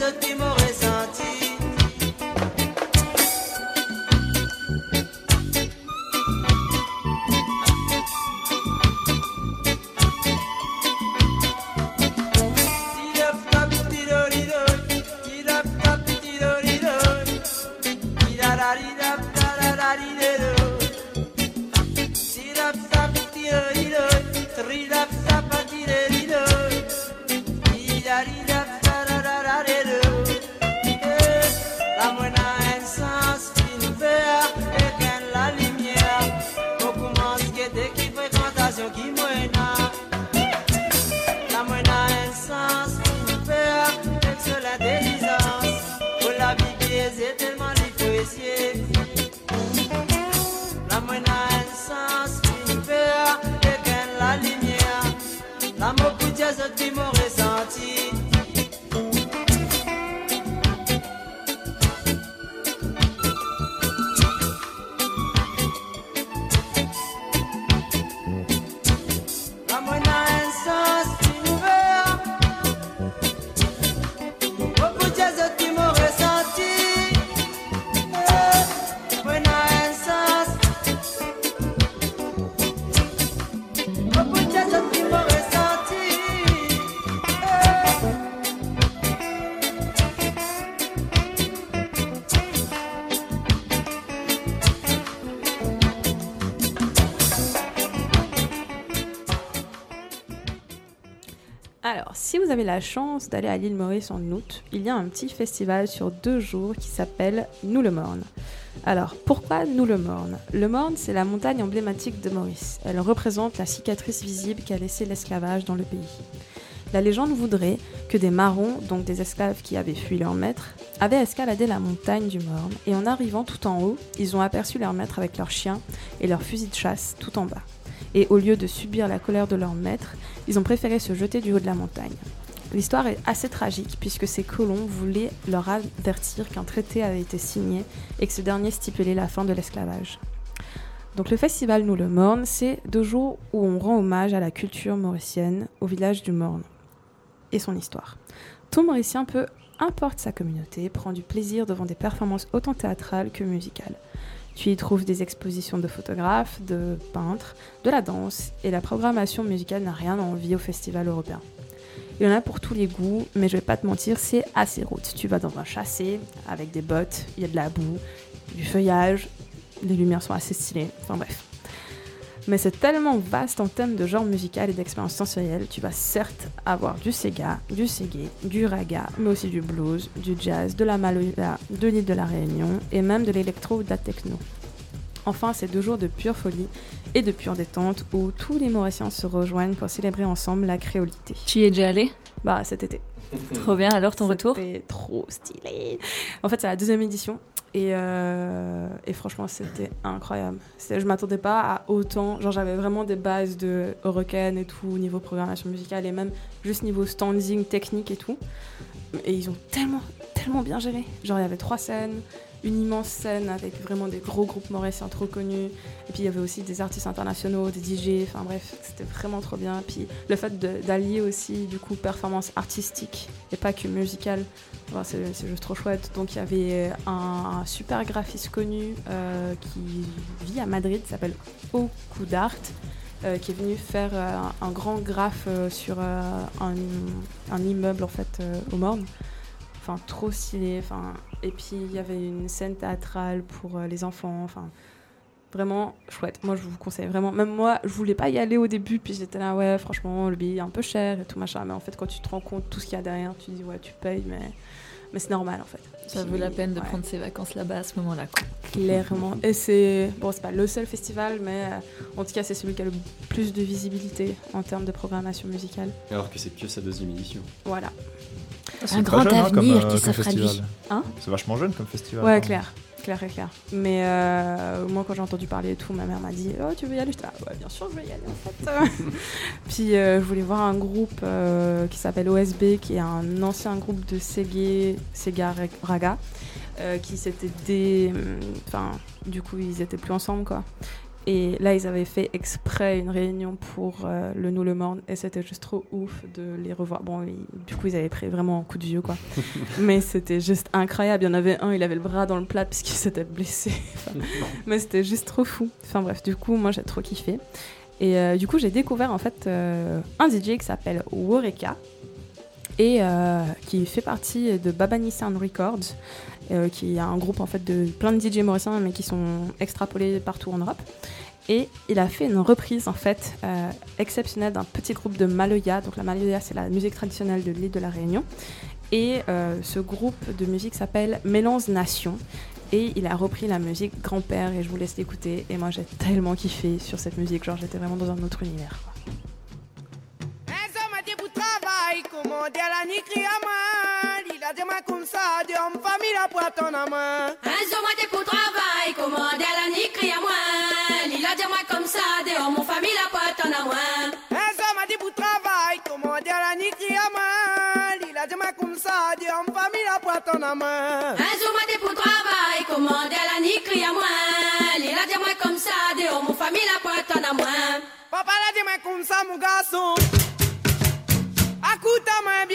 L'amour si vous avez la chance d'aller à l'île Maurice en août, il y a un petit festival sur deux jours qui s'appelle Nous le Morne. Alors, pourquoi Nous le Morne? Le Morne, c'est la montagne emblématique de Maurice. Elle représente la cicatrice visible qu'a laissé l'esclavage dans le pays. La légende voudrait que des marrons, donc des esclaves qui avaient fui leur maître, avaient escaladé la montagne du Morne et en arrivant tout en haut, ils ont aperçu leur maître avec leurs chiens et leurs fusils de chasse tout en bas. Et au lieu de subir la colère de leur maître, ils ont préféré se jeter du haut de la montagne. L'histoire est assez tragique puisque ces colons voulaient leur avertir qu'un traité avait été signé et que ce dernier stipulait la fin de l'esclavage. Donc le festival Nous le Morne, c'est deux jours où on rend hommage à la culture mauricienne, au village du Morne et son histoire. Tout Mauricien peut, importe sa communauté, prend du plaisir devant des performances autant théâtrales que musicales. Tu y trouves des expositions de photographes, de peintres, de la danse, et la programmation musicale n'a rien à envier au festival européen. Il y en a pour tous les goûts, mais je vais pas te mentir, c'est assez route. Tu vas dans un chassé avec des bottes, il y a de la boue, du feuillage, les lumières sont assez stylées, enfin bref. Mais c'est tellement vaste en termes de genre musical et d'expérience sensorielle, tu vas certes avoir du Sega, du Segé, du raga, mais aussi du blues, du jazz, de la maloya, de l'île de la Réunion et même de l'électro ou de la techno. Enfin, c'est deux jours de pure folie et de pure détente où tous les Mauriciens se rejoignent pour célébrer ensemble la créolité. Tu y es déjà allé? Bah cet été. Trop bien, alors ton retour? C'était trop stylé. En fait, c'est la deuxième édition. Et, euh, et franchement, c'était incroyable. Je m'attendais pas à autant. Genre, j'avais vraiment des bases de Hurricane et tout, niveau programmation musicale et même juste niveau standing technique et tout. Et ils ont tellement, tellement bien géré. Genre, il y avait trois scènes, une immense scène avec vraiment des gros groupes mauriciens trop connus. Et puis, il y avait aussi des artistes internationaux, des DJ. Enfin, bref, c'était vraiment trop bien. Puis, le fait d'allier aussi, du coup, performance artistique et pas que musicale. C'est juste trop chouette. Donc il y avait un, super graphiste connu euh, qui vit à Madrid, s'appelle Oku Dart, euh, qui est venu faire euh, un, grand graphe sur un, un immeuble en fait au Morne. Enfin trop stylé. Enfin et puis il y avait une scène théâtrale pour euh, les enfants. Enfin vraiment chouette. Moi je vous conseille vraiment. Même moi je voulais pas y aller au début puis j'étais là ouais franchement le billet est un peu cher et tout machin. Mais en fait quand tu te rends compte tout ce qu'il y a derrière tu dis ouais tu payes mais Mais c'est normal en fait. Ça Puis, vaut la peine de ouais, prendre ses vacances là-bas à ce moment-là. Clairement. Et c'est. Bon, c'est pas le seul festival, mais euh, en tout cas, c'est celui qui a le plus de visibilité en termes de programmation musicale. Alors que c'est que sa deuxième édition. Voilà. C'est Un grand jeune, hein, comme, avenir euh, qui s'offre à lui. festival. Hein C'est vachement jeune comme festival. Ouais, hein. clair. Clair et clair. Mais euh, moi, quand j'ai entendu parler et tout, ma mère m'a dit Oh, tu veux y aller? J'étais là, ouais, bien sûr, je vais y aller en fait. Puis euh, je voulais voir un groupe euh, qui s'appelle OSB, qui est un ancien groupe de Sega, Sega Raga, qui s'était dé. Enfin, du coup, ils étaient plus ensemble quoi. Et là, ils avaient fait exprès une réunion pour euh, le Nous le Morne et c'était juste trop ouf de les revoir. Bon, ils- du coup, ils avaient pris vraiment un coup de vieux, quoi. Mais c'était juste incroyable. Il y en avait un, il avait le bras dans le plat parce qu'il s'était blessé. Enfin, mais c'était juste trop fou. Enfin bref, du coup, moi, j'ai trop kiffé. Et euh, du coup, j'ai découvert en fait euh, un DJ qui s'appelle Woreka et qui fait partie de Babani Sound Records, euh, qui est un groupe en fait de plein de DJ mauriciens mais qui sont extrapolés partout en Europe. Et il a fait une reprise en fait euh, exceptionnelle d'un petit groupe de Maloya. Donc la Maloya, c'est la musique traditionnelle de l'île de la Réunion. Et euh, ce groupe de musique s'appelle Mélange Nation. Et il a repris la musique Grand-père et je vous laisse l'écouter. Et moi j'ai tellement kiffé sur cette musique, genre j'étais vraiment dans un autre univers. A la ni a dit moi comme ça, de homme famille la pointe en main. Un jour, moi, t'es pour travail, commande à la à moi. Lila, dis-moi comme ça, dehors, mon famille, la pote en a moins. Un homme a dit pour travail, comment dire la ni a de homme famille la pointe en main. Un jour, moi, t'es pour travail, commande à la nuit, crie à moi. Lila, dis-moi comme ça, dehors, mon famille, la pote en a moins. Papa l'a dit moi comme ça, mon garçon. Écoute ta main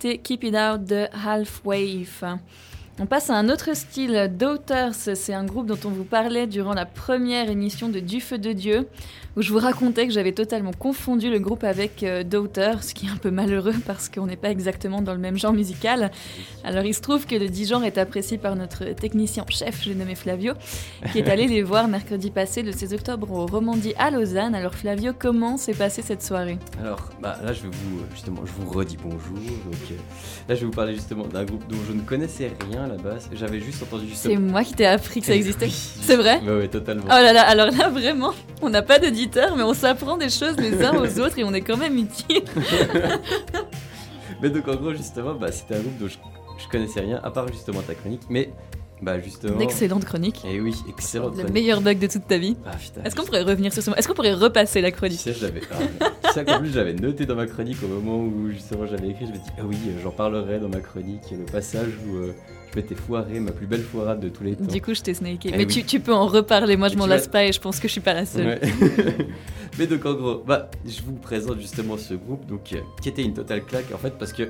Keep It Out de Half Wave. On passe à un autre style, Daughters. C'est un groupe dont on vous parlait durant la première émission de Du Feu de Dieu, où je vous racontais que j'avais totalement confondu le groupe avec euh, Daughters, ce qui est un peu malheureux parce qu'on n'est pas exactement dans le même genre musical. Alors il se trouve que le dit genre est apprécié par notre technicien en chef, j'ai nommé Flavio, qui est allé les voir mercredi passé, le 16 octobre, au Romandie à Lausanne. Alors Flavio, comment s'est passée cette soirée? Alors, bah, là, je vais vous, justement, je vous redis bonjour. Donc, euh, là, je vais vous parler justement d'un groupe dont je ne connaissais rien à la base. J'avais juste entendu C'est moi qui t'ai appris que ça Eh existait. oui. C'est vrai ouais, totalement. Oh là là, alors là vraiment, on n'a pas d'éditeur, mais on s'apprend des choses les uns aux autres et on est quand même utiles. Mais donc, en gros, justement, bah, c'était un groupe dont je, je connaissais rien, à part justement ta chronique. Mais, bah, justement. D'excellentes chroniques. Et oui, excellente Le chronique. meilleur bug de toute ta vie. Ah, putain. Est-ce qu'on pourrait revenir sur ce moment Est-ce qu'on pourrait repasser la Tu chronique? sais, je l'avais. ah, tu qu'en plus, j'avais noté dans ma chronique au moment où justement j'avais écrit. Je me dis, ah oui, euh, j'en parlerai dans ma chronique. Le passage où euh, je m'étais foiré, ma plus belle foirade de tous les temps. Du coup, je t'ai snaké. Eh Mais oui. tu, tu peux en reparler, moi je m'en lasse pas et je pense que je suis pas la seule. Ouais. Mais donc en gros, bah, je vous présente justement ce groupe donc, euh, qui était une totale claque en fait parce que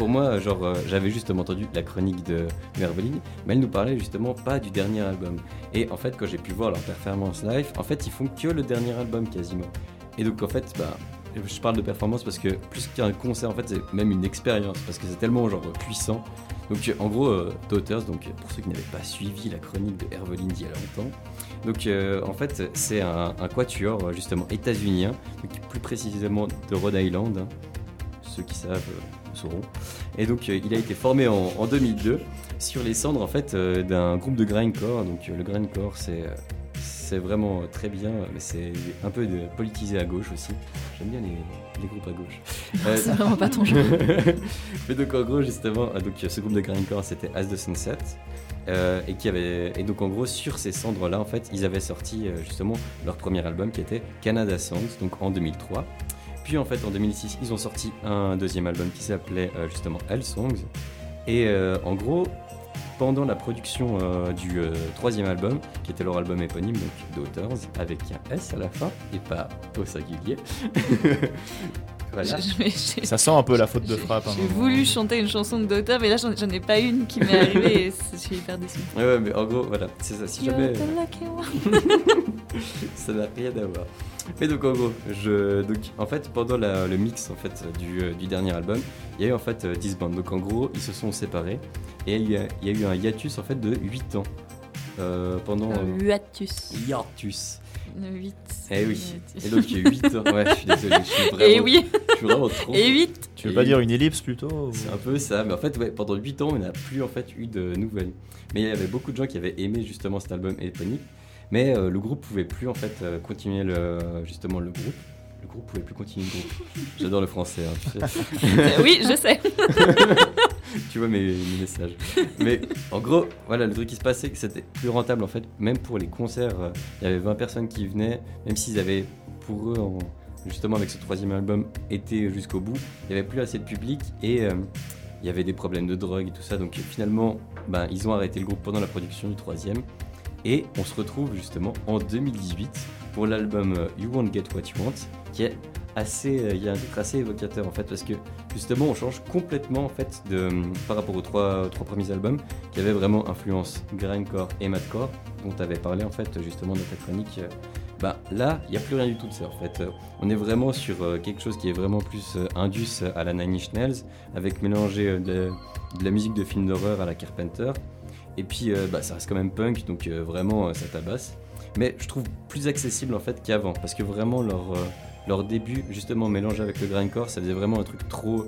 pour moi, genre, euh, j'avais justement entendu la chronique de Merveline, mais elle nous parlait justement pas du dernier album. Et en fait, quand j'ai pu voir leur performance live, en fait, ils font que le dernier album quasiment. Et donc en fait, bah, je parle de performance parce que plus qu'un concert, en fait, c'est même une expérience parce que c'est tellement genre puissant. Donc en gros, euh, pour ceux qui n'avaient pas suivi la chronique de Herveline d'il y a longtemps, donc euh, en fait c'est un, quatuor euh, justement états-unien, plus précisément de Rhode Island, hein. ceux qui savent euh, sauront. Et donc il a été formé en, en 2002 sur les cendres en fait d'un groupe de grindcore. Donc le grindcore c'est vraiment très bien, mais c'est un peu politisé à gauche aussi. J'aime bien les, les groupes à gauche. Euh, C'est vraiment pas ton genre. mais donc en gros justement, euh, donc ce groupe de grindcore c'était As the Sunset. euh, et qui avait et donc en gros sur ces cendres là en fait ils avaient sorti euh, justement leur premier album qui était Canada Songs donc en 2003 puis en fait en 2006 ils ont sorti un deuxième album qui s'appelait euh, justement Hell Songs et euh, en gros pendant la production euh, du euh, troisième album, qui était leur album éponyme, donc Daughters, avec un S à la fin, et pas au singulier. Voilà. Ça sent un peu la faute de frappe. hein. J'ai voulu chanter une chanson de Docteur, mais là j'en ai pas une qui m'est arrivée et je suis hyper déçue. Ouais, ouais, mais en gros, voilà, c'est ça. Si You're jamais. ça n'a rien à voir. Mais donc en gros, je, donc, en fait, pendant la- le mix en fait, du, euh, du dernier album, il y a eu en fait euh, 10 bandes. Donc en gros, ils se sont séparés et il y a, il y a eu un hiatus en fait de 8 ans. Euh, pendant. Un euh, hiatus. hiatus. Une 8. Eh oui. Et donc il y a eu 8 ans. Ouais, je suis désolé, je suis vraiment. Et oui, Je suis vraiment trop. et 8. Tu veux Et pas oui. dire une ellipse plutôt ou- C'est un peu ça, mais en fait, ouais, pendant 8 ans, on n'a plus en fait eu de nouvelles. Mais il y avait beaucoup de gens qui avaient aimé justement cet album éponyme, mais euh, le groupe pouvait plus en fait euh, continuer le, justement le groupe. Le groupe pouvait plus continuer le groupe. J'adore le français, hein, tu sais. Euh, oui, je sais. tu vois mes, mes messages. Mais en gros, voilà, le truc qui se passait, c'est que c'était plus rentable en fait, même pour les concerts. euh, Il y avait 20 personnes qui venaient, même s'ils avaient pour eux, en- justement avec ce troisième album, été jusqu'au bout, il n'y avait plus assez de public et euh, il y avait des problèmes de drogue et tout ça. Donc finalement, ben, ils ont arrêté le groupe pendant la production du troisième. Et on se retrouve justement en 2018 pour l'album euh, You Won't Get What You Want, qui est assez, euh, il y a un assez évocateur en fait, parce que justement on change complètement en fait de, par rapport aux trois, premiers albums, qui avaient vraiment influence grindcore et madcore, dont tu avais parlé en fait justement dans ta chronique. euh, Bah là, il n'y a plus rien du tout de ça en fait. Euh, On est vraiment sur euh, quelque chose qui est vraiment plus euh, indus à la Nine Inch Nails, avec mélangé euh, de, de la musique de film d'horreur à la Carpenter. Et puis euh, bah, ça reste quand même punk, donc euh, vraiment euh, ça tabasse. Mais je trouve plus accessible en fait qu'avant, parce que vraiment leur, leur début, justement mélangé avec le grindcore, ça faisait vraiment un truc trop,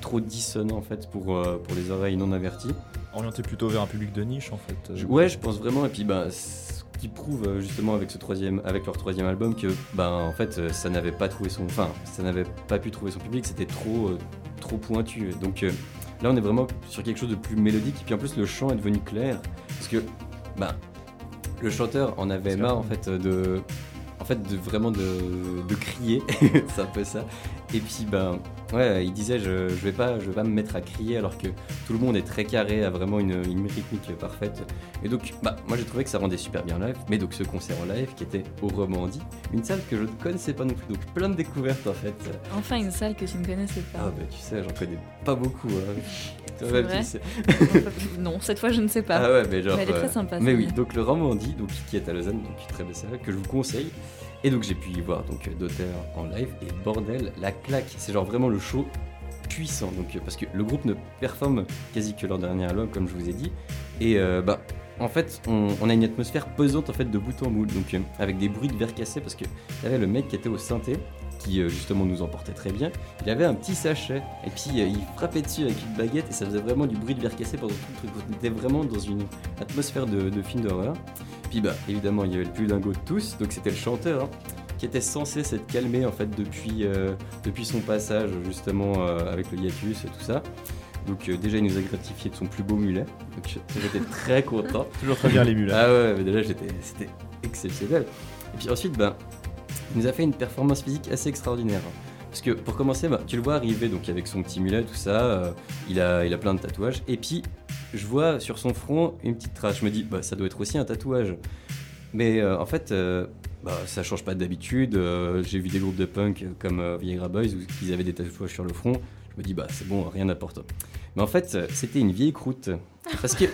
trop dissonant en fait pour, euh, pour les oreilles non averties. Orienté plutôt vers un public de niche en fait. euh. Ouais, je pense vraiment. Et puis, bah, ce qui prouve justement avec ce troisième, avec leur troisième album que, bah, en fait, ça n'avait pas trouvé son, enfin, ça n'avait pas pu trouver son public. C'était trop, euh, trop pointu. Donc là, on est vraiment sur quelque chose de plus mélodique. Et puis en plus, le chant est devenu clair parce que, bah, le chanteur en avait marre en fait de, en fait, de vraiment de, de crier. C'est un peu ça. Et puis, ben, ouais, il disait, je, je vais pas, je vais pas me mettre à crier alors que tout le monde est très carré, a vraiment une, une rythmique parfaite. Et donc, bah, moi j'ai trouvé que ça rendait super bien live. Mais donc, ce concert en live qui était au Romandie, une salle que je ne connaissais pas non plus. Donc, plein de découvertes en fait. Enfin, une salle que tu ne connaissais Ah, pas. bah, tu sais, j'en connais pas beaucoup. hein. Toi, vrai non, cette fois je ne sais pas. Ah ouais, mais genre. Mais elle est très euh, sympa, Mais oui, donc le Romandie, donc qui est à Lausanne, donc très belle salle que je vous conseille. Et donc j'ai pu y voir donc en live et bordel, la claque, c'est genre vraiment le show puissant. Donc euh, parce que le groupe ne performe quasi que leur dernier album, comme je vous ai dit. Et euh, bah en fait, on, a une atmosphère pesante en fait de bout en bout, donc euh, avec des bruits de verre cassé parce que y avait le mec qui était au synthé qui justement nous emportait très bien. Il avait un petit sachet et puis il frappait dessus avec une baguette et ça faisait vraiment du bruit de verre cassé pendant tout le truc. On était vraiment dans une atmosphère de, de film d'horreur. Puis bah évidemment il y avait le plus dingo de tous, donc c'était le chanteur hein, qui était censé s'être calmé en fait depuis, euh, depuis son passage justement euh, avec le hiatus et tout ça. Donc euh, déjà il nous a gratifié de son plus beau mulet, donc j'étais très content. Toujours très bien les hein. Ah ouais, mais déjà j'étais, c'était exceptionnel. Et puis ensuite, ben, il nous a fait une performance physique assez extraordinaire. Parce que pour commencer, bah, tu le vois arriver donc avec son petit mulet, tout ça, euh, il, a, il a plein de tatouages. Et puis, je vois sur son front une petite trace. Je me dis, bah, ça doit être aussi un tatouage. Mais euh, en fait, euh, bah, ça change pas d'habitude. Euh, J'ai vu des groupes de punk comme euh, Viagra Boys où ils avaient des tatouages sur le front. Je me dis, bah c'est bon, rien n'importe. Mais en fait, c'était une vieille croûte. Parce que,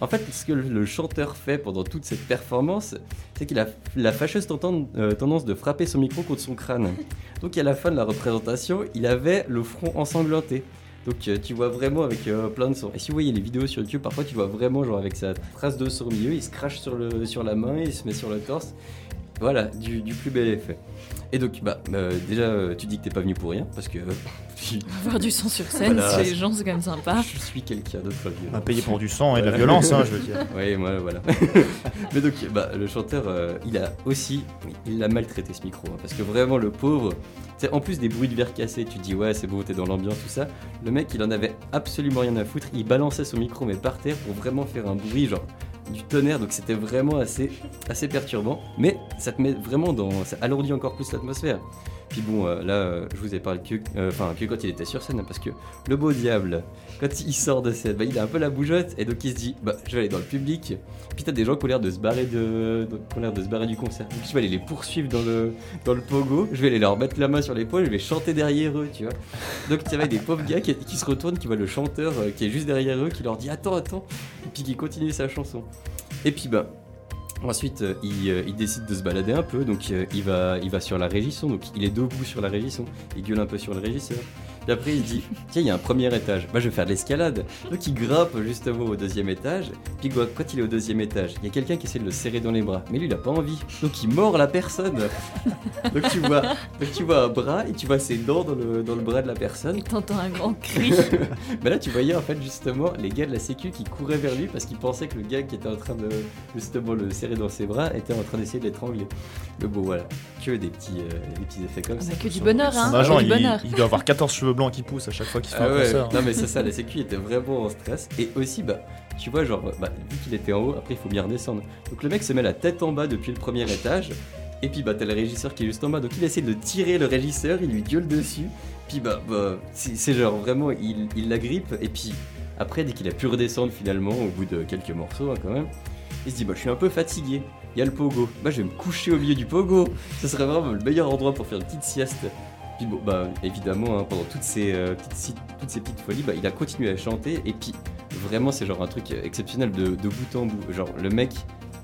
en fait, ce que le- chanteur fait pendant toute cette performance, c'est qu'il a la fâcheuse tendance de frapper son micro contre son crâne. Donc, à la fin de la représentation, il avait le front ensanglanté. Donc, euh, tu vois vraiment avec euh, plein de sang. Et si vous voyez les vidéos sur YouTube, parfois tu vois vraiment, genre avec sa trace de sang au milieu, il se crache sur, le, sur la main, il se met sur le torse. Voilà, du, du plus bel effet. Et donc, bah, euh, déjà, euh, tu dis que t'es pas venu pour rien, parce que euh, je, Avoir du sang sur scène, Voilà. c'est les gens, c'est quand même sympa. je suis quelqu'un d'autre On a violent. payé pour du sang et de la violence, hein, je veux dire. Oui, moi, voilà. Mais donc, bah, le chanteur, euh, il a aussi, il a maltraité ce micro, hein, parce que vraiment, le pauvre, c'est en plus des bruits de verre cassés, tu dis, ouais, c'est beau, t'es dans l'ambiance, tout ça. Le mec, il en avait absolument rien à foutre, il balançait son micro, mais par terre, pour vraiment faire un bruit, genre du tonnerre, donc c'était vraiment assez, assez perturbant. Mais ça te met vraiment dans. ça alourdit encore plus l'atmosphère. Puis bon, euh, là, euh, je vous ai parlé que, euh, quand il était sur scène, parce que le beau diable, quand il sort de scène, bah, il a un peu la bougeotte, et donc il se dit, bah, je vais aller dans le public. Puis t'as des gens qui ont l'air de se barrer de, de- se barrer du concert. Donc je vais aller les poursuivre dans le, pogo. Je vais aller leur mettre la main sur l'épaule, je vais chanter derrière eux, tu vois. Donc tu des pauvres gars qui, qui se retournent, qui voient le chanteur qui est juste derrière eux, qui leur dit, attends, attends, et puis qui continue sa chanson. Et puis bah. Ensuite, euh, il, euh, il décide de se balader un peu, donc euh, il, va, il va sur la régisson, donc il est debout sur la régisson, il gueule un peu sur le régisseur. Puis après, il dit Tiens, il y a un premier étage, bah, je vais faire de l'escalade. Donc il grimpe justement au deuxième étage, puis quoi, quand il est au deuxième étage, il y a quelqu'un qui essaie de le serrer dans les bras, mais lui il a pas envie, donc il mord la personne. donc, tu vois, donc tu vois un bras et tu vois ses dents dans le, dans le bras de la personne. Et t'entends un grand cri. Mais là, tu voyais en fait justement les gars de la sécu qui couraient vers lui parce qu'ils pensaient que le gars qui était en train de justement le serrer dans ses bras était en train d'essayer de l'étrangler. Mais bon, voilà, que des petits, euh, des petits effets comme Ah ça. bah, que du bonheur, hein. Son agent, du il, bonheur. il doit avoir 14 cheveux blancs qui poussent à chaque fois qu'il fait Ah un ouais, concert. non mais c'est ça, la sécu était vraiment en stress. Et aussi, bah, tu vois, genre, bah, vu qu'il était en haut, après il faut bien redescendre. Donc le mec se met la tête en bas depuis le premier étage. Et puis bah t'as le régisseur qui est juste en bas, donc il essaie de tirer le régisseur, il lui gueule dessus. Puis bah, bah c'est c'est genre vraiment, il, il la grippe. Et puis après, dès qu'il a pu redescendre finalement, au bout de quelques morceaux hein, quand même, il se dit bah je suis un peu fatigué. Il y a le pogo. Bah je vais me coucher au milieu du pogo. Ce serait vraiment le meilleur endroit pour faire une petite sieste. Puis bon, bah évidemment, hein, pendant toutes ces, euh, petites, toutes ces petites folies, bah, il a continué à chanter. Et puis vraiment, c'est genre un truc exceptionnel de, bout en bout. Genre le mec,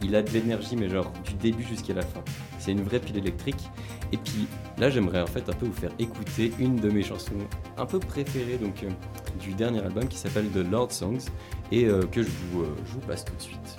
il a de l'énergie, mais genre du début jusqu'à la fin. C'est une vraie pile électrique. Et puis là, j'aimerais en fait un peu vous faire écouter une de mes chansons un peu préférées donc euh, du dernier album qui s'appelle The Lord Songs et euh, que je vous passe tout de suite.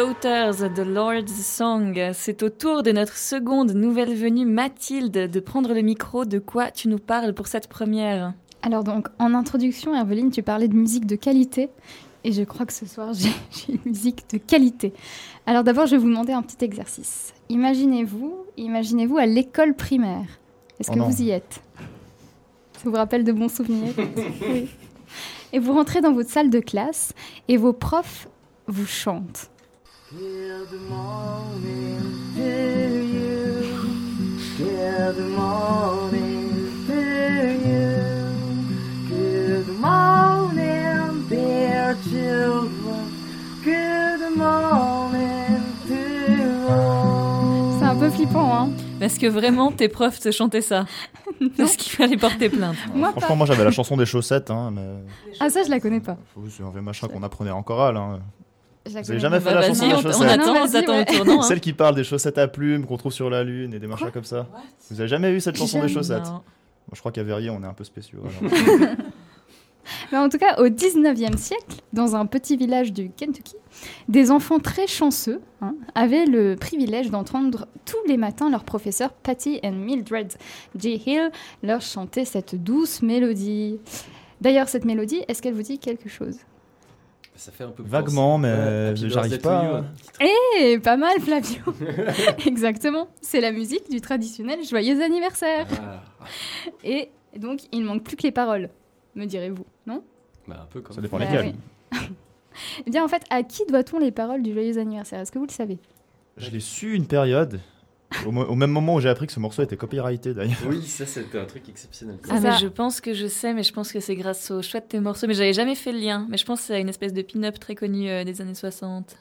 Daughters, The Lord's Song. C'est au tour de notre seconde nouvelle venue, Mathilde, de prendre le micro. De quoi tu nous parles pour cette première? Alors donc, en introduction, Herveline, tu parlais de musique de qualité. Et je crois que ce soir, j'ai une musique de qualité. Alors d'abord, je vais vous demander un petit exercice. Imaginez-vous, imaginez-vous à l'école primaire. Est-ce Oh que non. vous y êtes? Ça vous rappelle de bons souvenirs? Oui. Et vous rentrez dans votre salle de classe et vos profs vous chantent. C'est un peu flippant, hein Est-ce que vraiment tes profs te chantaient ça Parce qu'il fallait porter plainte. Moi, Franchement, moi j'avais la chanson des chaussettes. Hein. Ah, ça, je la connais pas. C'est un vieux machin qu'on apprenait en chorale. Hein. Vous connais avez jamais fait la Bah, chanson des on, on chaussettes attend, Non, on ouais. au tournant. hein. Celle qui parle des chaussettes à plumes qu'on trouve sur la lune et des machins comme ça. Vous avez jamais eu cette chanson des chaussettes Non. Je crois qu'à Verrier, on est un peu spéciaux. Mais en tout cas, au 19e siècle, dans un petit village du Kentucky, des enfants très chanceux hein, avaient le privilège d'entendre tous les matins leur professeur Patty and Mildred J. Hill leur chanter cette douce mélodie. D'ailleurs, cette mélodie, est-ce qu'elle vous dit quelque chose? Ça fait un peu Vaguement, penser- mais Ouais, Happy j'arrive pas à- hein. Eh, pas mal, Flavio. Exactement, c'est la musique du traditionnel joyeux anniversaire. Ah, Et donc, il ne manque plus que les paroles, me direz-vous, non? Bah, un peu comme Ça dépend Bah lesquels. oui. Eh bien, en fait, à qui doit-on les paroles du joyeux anniversaire? Est-ce que vous le savez? Je l'ai su une période, au, même moment où j'ai appris que ce morceau était copyrighté d'ailleurs. Oui, ça c'était un truc exceptionnel. quoi. Ah, mais je pense que je sais, mais je pense que c'est grâce au choix de tes morceaux. Mais j'avais jamais fait le lien. Mais je pense que c'est une espèce de pin-up très connu euh, des années 60.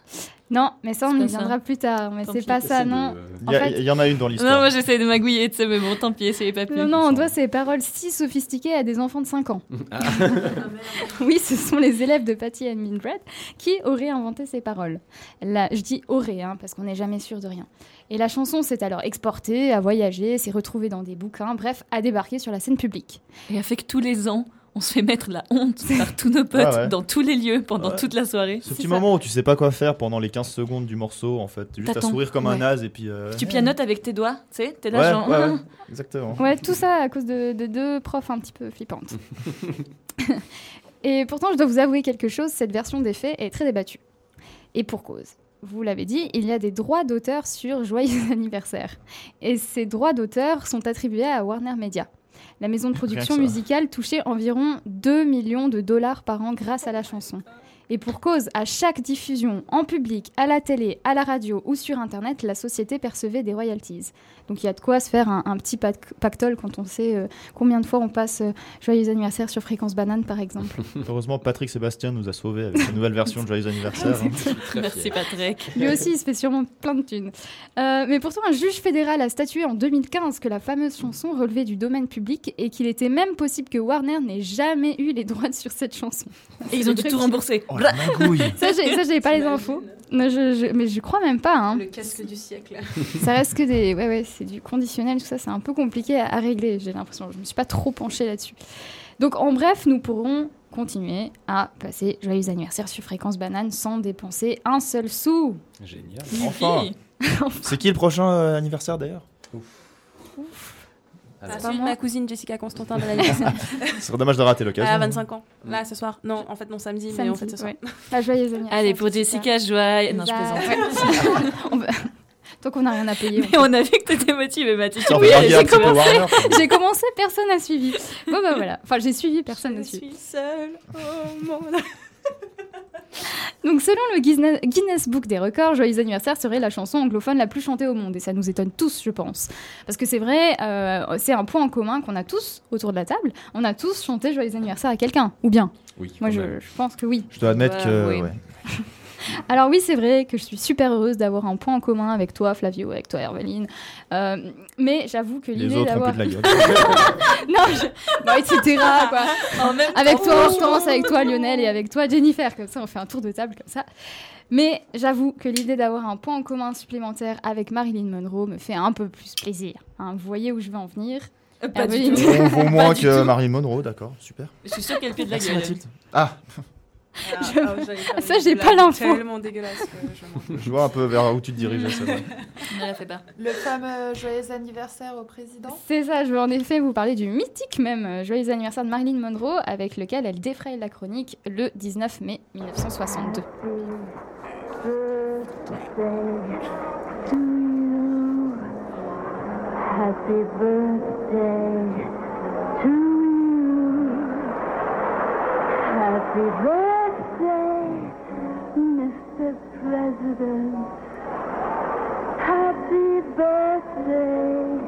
Non, mais ça, on y ça. viendra plus tard. Mais c'est pas ça, non. Il y, a- En fait- il y en a une dans Non, l'histoire. moi j'essaie de magouiller, tu sais, mais bon, tant pis, essayez pas plus. Non, non, on doit ces paroles si sophistiquées à des enfants de 5 ans. Ah. oui, ce sont les élèves de Patty and Mildred qui auraient inventé ces paroles. Là, je dis auraient, hein, parce qu'on n'est jamais sûr de rien. Et la chanson s'est alors exportée, a voyagé, s'est retrouvée dans des bouquins, bref, a débarqué sur la scène publique. Et a fait que tous les ans, on se fait mettre la honte par tous nos potes ouais. dans tous les lieux pendant Ouais. toute la soirée. Ce petit ça. moment où tu sais pas quoi faire pendant les 15 secondes du morceau, en fait. Juste à sourire comme un naze et puis. euh, Tu pianotes avec tes doigts, tu sais, t'es là Ouais, genre. ouais, ah. ouais, exactement. Ouais, tout ça à cause de, de deux profs un petit peu flippantes. Et pourtant, je dois vous avouer quelque chose, cette version des faits est très débattue. Et pour cause. Vous l'avez dit, il y a des droits d'auteur sur Joyeux anniversaire. Et ces droits d'auteur sont attribués à Warner Media. La maison de production musicale touchait environ 2 millions de dollars par an grâce à la chanson. Et pour cause, à chaque diffusion en public, à la télé, à la radio ou sur Internet, la société percevait des royalties. Donc il y a de quoi se faire un, un petit pac- pactole quand on sait euh, combien de fois on passe euh, Joyeux anniversaire sur Fréquence Banane, par exemple. Heureusement, Patrick Sébastien nous a sauvés avec sa nouvelle version de Joyeux anniversaire. hein. Merci. Patrick. Lui aussi, il se fait sûrement plein de thunes. Euh, mais pourtant, un juge fédéral a statué en 2015 que la fameuse chanson relevait du domaine public et qu'il était même possible que Warner n'ait jamais eu les droits sur cette chanson. Et ils ont dû tout rembourser. Oh la Ça, j'ai, ça, j'ai pas les infos. Non, je- je- mais je crois même pas. hein. Le casque du siècle. Ça reste que des. Ouais, ouais, c'est du conditionnel, tout ça, c'est un peu compliqué à, à régler, j'ai l'impression. Je me suis pas trop penchée là-dessus. Donc, en bref, nous pourrons continuer à passer Joyeux anniversaire sur Fréquence Banane sans dépenser un seul sou. Génial. Enfin C'est qui le prochain euh, anniversaire d'ailleurs? Ah, pas celui de ma cousine Jessica Constantin. Ce serait dommage de rater Elle l'occasion. a 25 ans. Là, ce soir. Non, en fait, non, samedi, mais en fait, ce soir. ouais. Ah, joyeux anniversaire. Allez, pour Jessica, joie. Non, je plaisante. Ouais. On Tant qu'on n'a rien à payer. Mais on a vu que t'étais motivée, Mathilde. Oui, j'ai commencé. J'ai commencé, personne n'a suivi. Bon, bah voilà. Enfin, j'ai suivi, personne n'a Je suivi. suis seule au monde. Donc, selon le Guinness- Book des records, Joyeux anniversaire serait la chanson anglophone la plus chantée au monde. Et ça nous étonne tous, je pense. Parce que c'est vrai, euh, c'est un point en commun qu'on a tous autour de la table. On a tous chanté Joyeux anniversaire à quelqu'un. Ou bien Oui. Moi, je, pense que oui. Je dois admettre que. oui. ouais. Alors oui, c'est vrai que je suis super heureuse d'avoir un point en commun avec toi, Flavio, avec toi, Herveline. Euh, mais j'avoue que Les l'idée autres ont d'avoir... plus de la gueule. non, je... bon, etc. quoi. En même Avec temps. toi, Hortense, avec toi, Lionel, et avec toi, Jennifer. Comme ça, on fait un tour de table comme ça. Mais j'avoue que l'idée d'avoir un point en commun supplémentaire avec Marilyn Monroe me fait un peu plus plaisir. hein. vous voyez où je veux en venir Pas du tout. On vaut moins que. Marilyn Monroe, d'accord, super. Je suis sûre qu'elle fait de la Merci gueule. Mathilde. Ah, Ah, Je- ah, Ça, j'ai pas l'info. tellement dégueulasse que je vois un peu vers où tu te dirigeais, ça va. Ne la fais pas. Le fameux joyeux anniversaire au président. C'est ça, je veux en effet vous parler du mythique même euh, joyeux anniversaire de Marilyn Monroe avec lequel elle défraye la chronique le 19 mai 1962. Happy birthday to you. Happy birthday, President. Happy birthday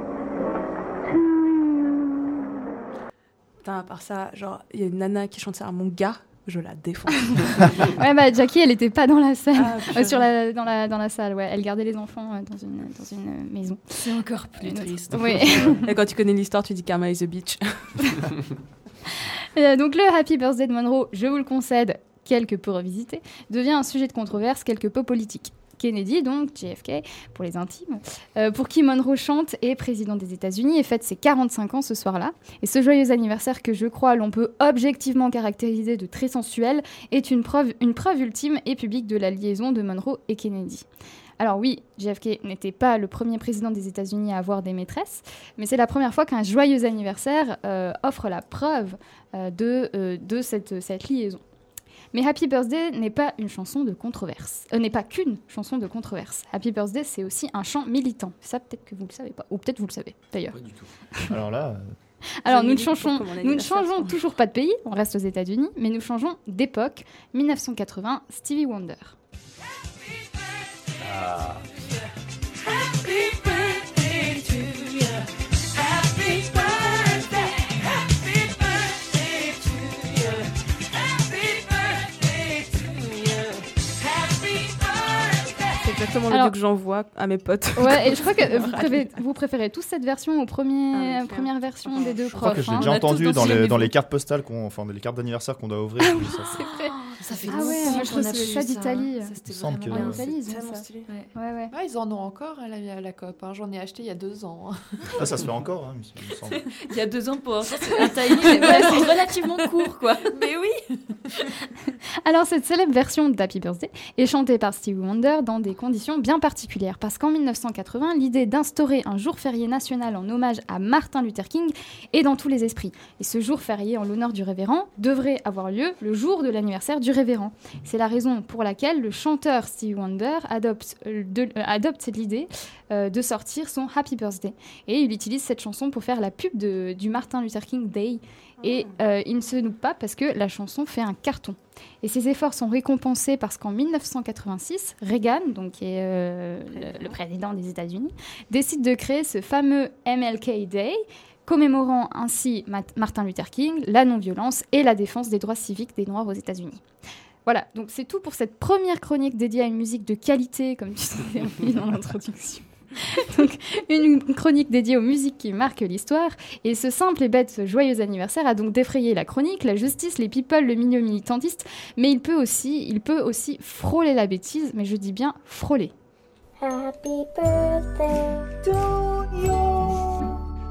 to you. Putain, à part ça, genre, il y a une nana qui chante ça à mon gars. je la défonce. Ouais, bah Jackie, elle était pas dans la salle, Ah, Euh, sur la, dans, la, dans la salle, ouais. Elle gardait les enfants euh, dans une, dans une euh, maison. C'est encore plus Une autre- triste. Oui. Et quand tu connais l'histoire, tu dis Karma is a bitch. Euh, donc le Happy Birthday de Monroe, je vous le concède, quelque peu revisité, devient un sujet de controverse quelque peu politique. Kennedy, donc JFK, pour les intimes, euh, pour qui Monroe chante, est président des États-Unis et fête ses 45 ans ce soir-là. Et ce joyeux anniversaire que je crois l'on peut objectivement caractériser de très sensuel est une preuve, une preuve ultime et publique de la liaison de Monroe et Kennedy. Alors oui, JFK n'était pas le premier président des États-Unis à avoir des maîtresses, mais c'est la première fois qu'un joyeux anniversaire euh, offre la preuve euh, de, cette liaison. Mais Happy Birthday n'est pas une chanson de controverse, euh, n'est pas qu'une chanson de controverse. Happy Birthday, c'est aussi un chant militant. Ça, peut-être que vous le savez pas, ou peut-être vous le savez d'ailleurs. Pas du tout. Alors là, euh, Alors nous ne changeons, nous ne changeons toujours pas de pays, on reste aux États-Unis, mais nous changeons d'époque. 1980, Stevie Wonder. Happy exactement le Alors- vieux que j'envoie à mes potes. Ouais, et je crois que vous préférez, vous préférez tous cette version aux premiers, Ah, ok. première version des deux je crois profs. que je l'ai hein. déjà entendu dans dans les, dans les cartes postales, qu'on, enfin les cartes d'anniversaire qu'on doit ouvrir. oui, ça. C'est vrai. Ça fait Ah ouais, moi, je a trouve ça d'Italie. Il semble que- En. Italie, ils ont Tellement ça. stylé. Ouais. Ouais, ouais. Ouais, ils en ont encore à la, à la COP. hein. J'en ai acheté il y a deux ans. hein. Ah, ça se fait encore, hein, il me semble. Il y a deux ans pour l'instant, c'est un timing c'est relativement court, quoi. Mais oui. Alors cette célèbre version d'Happy Birthday est chantée par Stevie Wonder dans des conditions bien particulières parce qu'en 1980, l'idée d'instaurer un jour férié national en hommage à Martin Luther King est dans tous les esprits. Et ce jour férié en l'honneur du révérend devrait avoir lieu le jour de l'anniversaire du révérend. C'est la raison pour laquelle le chanteur Stevie Wonder adopte, euh, de- euh, adopte l'idée euh, de sortir son Happy Birthday. Et il utilise cette chanson pour faire la pub de- du Martin Luther King Day. Et euh, il ne se doute pas parce que la chanson fait un carton. Et ses efforts sont récompensés parce qu'en 1986, Reagan, donc qui est euh, le, le président des États-Unis, décide de créer ce fameux MLK Day, commémorant ainsi Ma- Martin Luther King, la non-violence et la défense des droits civiques des Noirs aux États-Unis. Voilà, donc c'est tout pour cette première chronique dédiée à une musique de qualité, comme tu disais Ophélie, dans l'introduction. Donc, une chronique dédiée aux musiques qui marquent l'histoire. Et ce simple et bête joyeux anniversaire a donc défrayé la chronique, la justice, les people, le milieu militantiste. Mais il peut aussi, il peut aussi frôler la bêtise, mais je dis bien frôler. Happy birthday to you.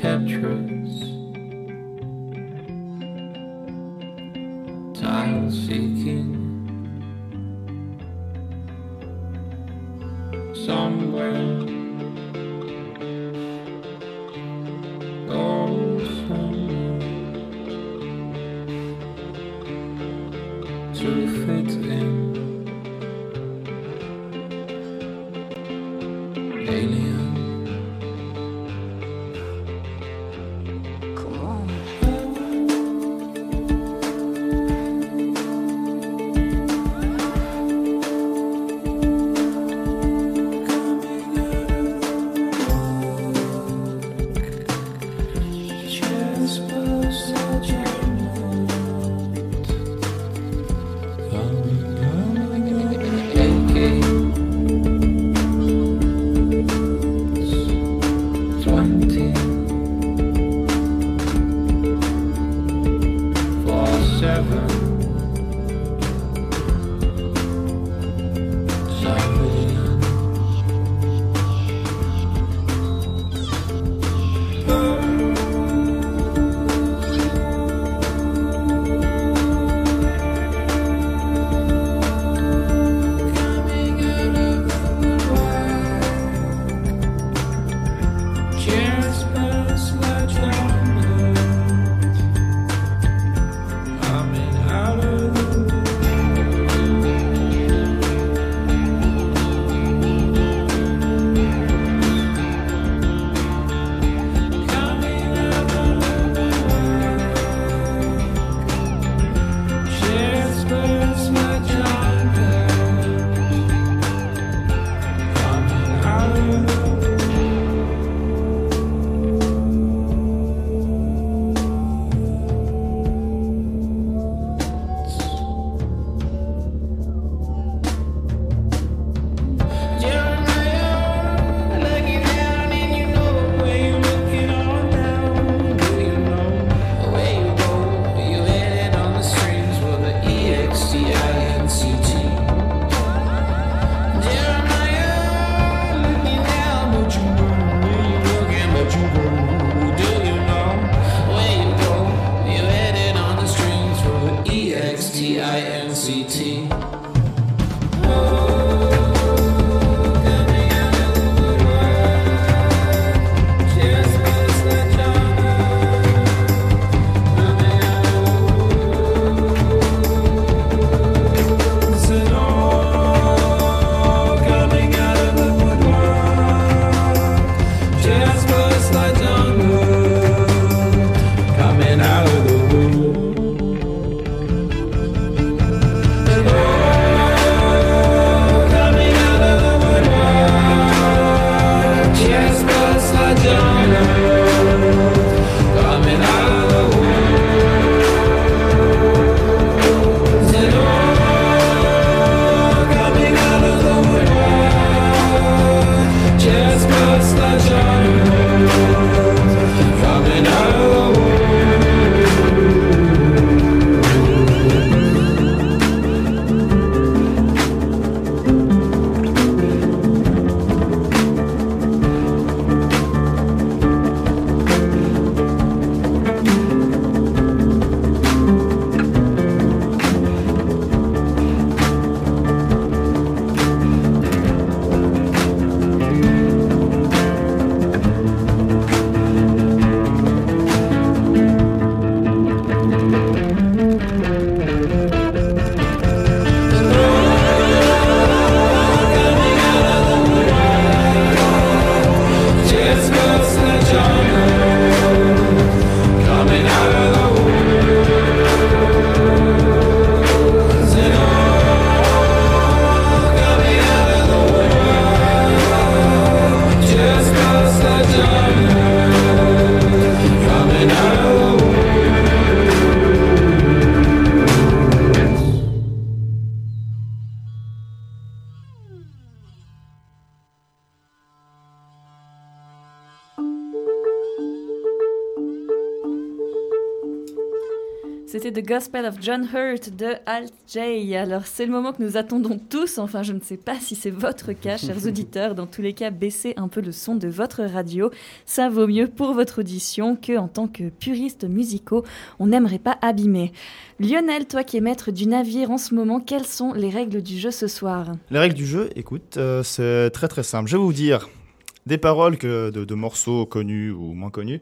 Tetris Tile seeking. Somewhere C'était The Gospel of John Hurt de Alt J. Alors c'est le moment que nous attendons tous, enfin je ne sais pas si c'est votre cas, chers auditeurs, dans tous les cas baissez un peu le son de votre radio, ça vaut mieux pour votre audition que en tant que puristes musicaux, on n'aimerait pas abîmer. Lionel, toi qui es maître du navire en ce moment, quelles sont les règles du jeu ce soir? Les règles du jeu, écoute, euh, c'est très très simple. Je vais vous dire des paroles que, de, de morceaux connus ou moins connus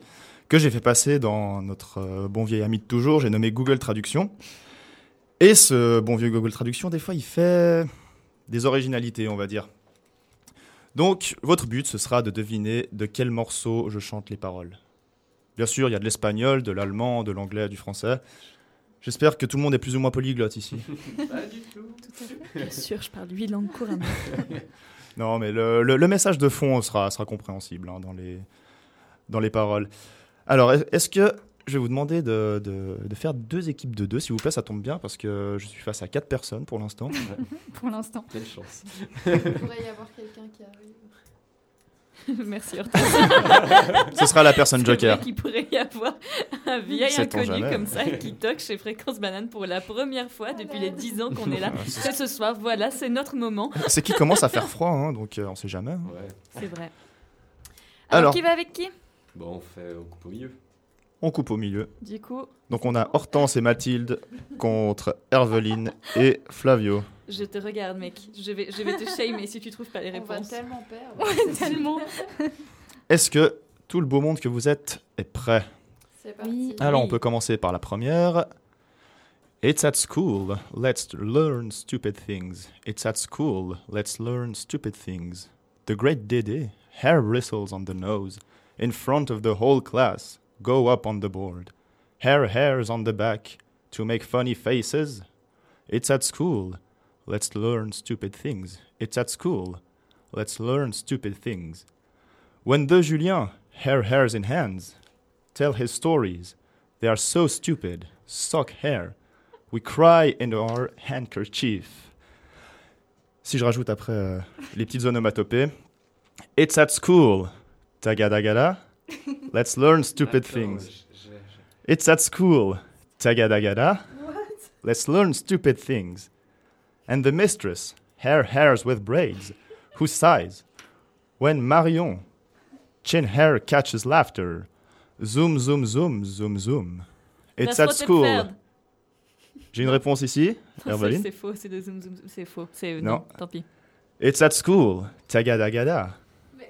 que j'ai fait passer dans notre euh, bon vieil ami de toujours, j'ai nommé Google Traduction. Et ce bon vieux Google Traduction, des fois, il fait des originalités, on va dire. Donc, votre but, ce sera de deviner de quel morceau je chante les paroles. Bien sûr, il y a de l'espagnol, de l'allemand, de l'anglais, du français. J'espère que tout le monde est plus ou moins polyglotte ici. Pas du tout. Bien sûr, je parle huit langues couramment. Non, mais le, le- le message de fond sera, sera compréhensible hein, dans, les, dans les paroles. Alors, est- est-ce que je vais vous demander de, de- de faire deux équipes de deux, s'il vous plaît, ça tombe bien, parce que je suis face à quatre personnes pour l'instant. Pour l'instant. Quelle chance. Il pourrait y avoir quelqu'un qui arrive. Merci Hortense. Ce sera la personne joker. qu'il pourrait y avoir un vieil inconnu comme ça qui toque chez Fréquence Banane pour la première fois depuis les 10 ans qu'on est là. C'est- C'est ce soir, voilà, c'est notre moment. C'est qui commence à faire froid, hein, donc euh, on sait jamais. hein. Ouais. C'est vrai. Alors, Alors. qui va avec qui? Bon, on fait on coupe au milieu. On coupe au milieu. Du coup, Donc on a Hortense et Mathilde contre Herveline et Flavio. je te regarde, mec. Je vais, je vais te shamer si tu trouves pas les On va réponses. tellement perdre. Ouais, tellement. Est-ce que tout le beau monde que vous êtes est prêt C'est parti. Alors, on peut commencer par la première. It's at school, let's learn stupid things. It's at school, let's learn stupid things. The great Dede, hair bristles on the nose, in front of the whole class, go up on the board. Hair hairs on the back, to make funny faces. It's at school, let's learn stupid things. It's at school, let's learn stupid things. When the Julien, hair hairs in hands, tell his stories. They are so stupid. Sock hair. We cry in our handkerchief. Si je rajoute après euh, les petites onomatopées. It's at school. Tagadagada. Let's learn stupid things. It's at school. Tagadagada. Let's learn stupid things. And the mistress, hair hairs with braids, who sighs. When Marion, chin hair catches laughter. Zoom, zoom, zoom, zoom, zoom. It's at school. J'ai une réponse ici. C'est Herveline? c'est faux, c'est de zoom zoom, zoom, c'est faux. C'est Non. non. tant pis. It's at school. Tagadagada.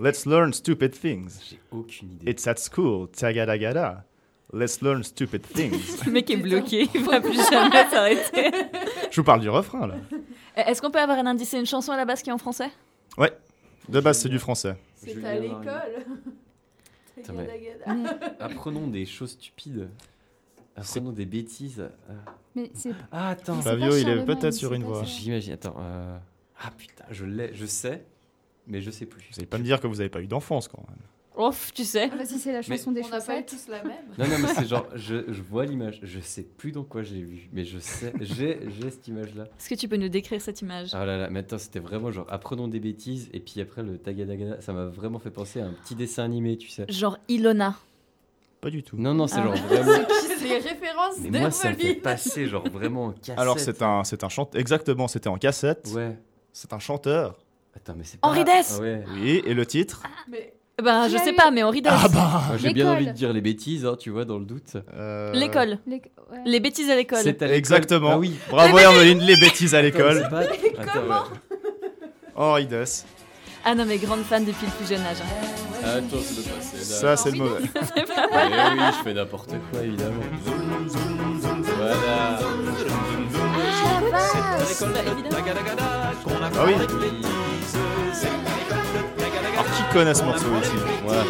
Let's learn stupid things. J'ai aucune idée. It's at school. Tagadagada. Let's learn stupid things. Le mec est bloqué, il va plus jamais s'arrêter. Je vous parle du refrain là. Est-ce qu'on peut avoir un indice? C'est une chanson à la base qui est en français? Ouais. De base, c'est du français. C'est à l'école. Putain, mais- Gada, gada. Apprenons des choses stupides. Apprenons des bêtises. Euh, Mais c'est Ah, attends. c'est Fabio, il est Charlemagne, peut-être sur c'est une pas voie. ça. J'imagine. Attends. euh, Ah putain, je l'ai, je sais, mais je sais plus. Vous allez pas me dire que vous avez pas eu d'enfance quand même. Ouf, tu sais. Ah bah si c'est la chanson des On n'a pas eu tous la même. Non, non, mais c'est genre, je, je vois l'image, je sais plus dans quoi j'ai vu, mais je sais, j'ai, j'ai cette image-là. Est-ce que tu peux nous décrire cette image? Ah là là, mais attends, c'était vraiment genre, apprenons des bêtises, et puis après le tagadagada, ça m'a vraiment fait penser à un petit dessin animé, tu sais. Genre Ilona. Pas du tout. Non, non, c'est Ah genre vraiment. C'est les références Mais moi, ça me fait passer genre vraiment en cassette. Alors c'est un, c'est un chanteur. Exactement, c'était en cassette. Ouais. C'est un chanteur. Attends, mais c'est pas. Henri Dess Ah ouais. Oui, et le titre Mais Ben, je sais pas, mais Henri Dess. Ah bah j'ai bien L'école. envie de dire les bêtises, hein, tu vois, dans le doute. euh, L'école. Les- ouais. Les bêtises à l'école. Exactement. Ah oui. Bravo Hermeline, les bêtises à l'école. pas- ouais. Henri Dess. Ah non, mais grande fan depuis le plus jeune âge. hein. Attends, c'est le passé. Ça, c'est le mauvais. C'est pas Eh mal. oui, je fais n'importe quoi, évidemment. Voilà. Ah oui. Alors qui connaît ce morceau ici Voilà.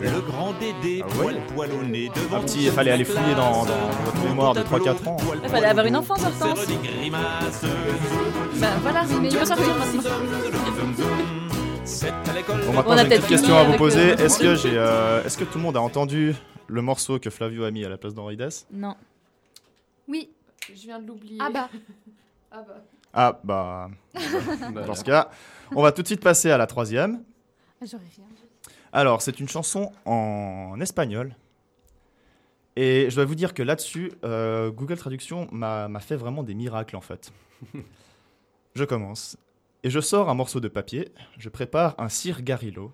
Le grand Dédé, Ah ouais poil poilonné devant Un petit, il fallait aller fouiller dans, dans votre mémoire de 3-4 ans. Il fallait avoir une enfance, Hortense. Ben voilà, tu peux sortir maintenant. L'école. Bon, maintenant On a j'ai une petite question à vous poser. euh, Est-ce que, j'ai, euh, est-ce que tout le monde a entendu le morceau que Flavio a mis à la place d'Henri Dess? Non. Oui. je viens de l'oublier. Ah bah. Ah bah. Ah bah, Voilà. dans ce cas, on va tout de suite passer à la troisième. Ah, J'aurais rien dit. Alors, c'est une chanson en espagnol. Et je dois vous dire que là-dessus, euh, Google Traduction m'a fait vraiment des miracles en fait. je commence. Et je sors un morceau de papier, je prépare un cigarillo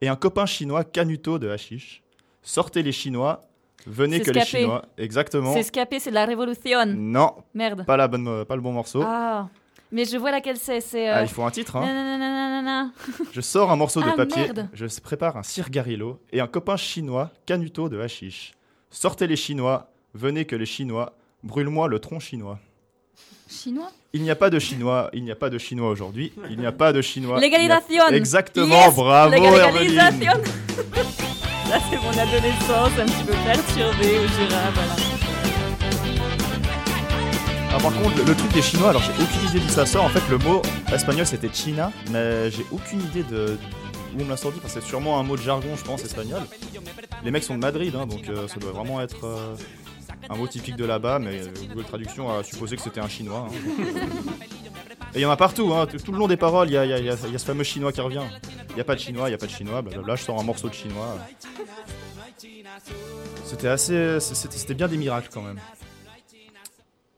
et un copain chinois canuto de hashish. Sortez les Chinois, venez que les. Chinois. Exactement. C'est escapé, c'est de la révolution. Non, Merde. pas, la bonne, pas le bon morceau. Ah. Mais je vois laquelle c'est. C'est. Ah, euh, il faut un titre. Hein. Je sors un morceau de Ah, papier, merde. je prépare un cigarillo et un copain chinois canuto de hashish. Sortez les Chinois, venez que les Chinois, brûle-moi le tronc chinois. Chinois? Il n'y a pas de Chinois, il n'y a pas de Chinois aujourd'hui, il n'y a pas de Chinois. Légalisation. a- Exactement, Yes bravo. Légalisation. Là, c'est mon adolescence un petit peu perturbée au Jura, voilà. Ah, par contre, le, truc des Chinois, alors j'ai aucune idée d'où ça sort. En fait, le mot espagnol c'était China, mais j'ai aucune idée de où on me l'a sorti, parce que c'est sûrement un mot de jargon, je pense, espagnol. Les mecs sont de Madrid, hein, donc euh, ça doit vraiment être euh, un mot typique de là-bas, mais euh, Google Traduction a supposé que c'était un chinois. hein, Et il y en a partout, hein, tout, tout le long des paroles, il y a, il y a- il y a- il y a ce fameux chinois qui revient. Il n'y a pas de chinois, il n'y a pas de chinois, blablabla, je sors un morceau de chinois. C'était assez. C'était bien des miracles quand même.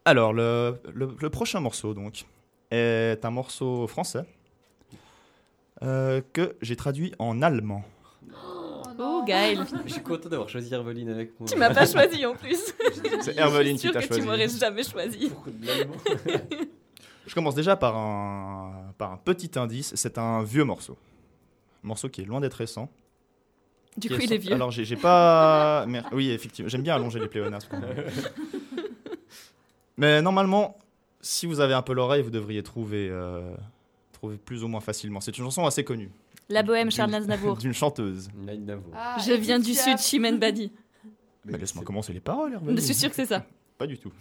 Alors, le, le- le prochain morceau, donc, est un morceau français euh, que j'ai traduit en allemand. Oh, Gaël. Je suis content d'avoir choisi Herveline avec moi. Tu m'as pas choisi en plus. C'est Herveline Je suis qui t'a choisi. tu m'aurais jamais choisi. Je commence déjà par un, par un petit indice. C'est un vieux morceau. Un morceau qui est loin d'être récent. Du coup, il sorti- est vieux. Alors, j'ai pas. Mer- Oui, effectivement. J'aime bien allonger les pléonasmes. quand même. Mais normalement, si vous avez un peu l'oreille, vous devriez trouver, euh, trouver plus ou moins facilement. C'est une chanson assez connue. La bohème, Charles Aznavour. D'une chanteuse. Ah, Je viens du sud. Chimène Badi. Mais laisse-moi commencer les paroles, Hervé. Je suis sûre que c'est ça. Pas du tout.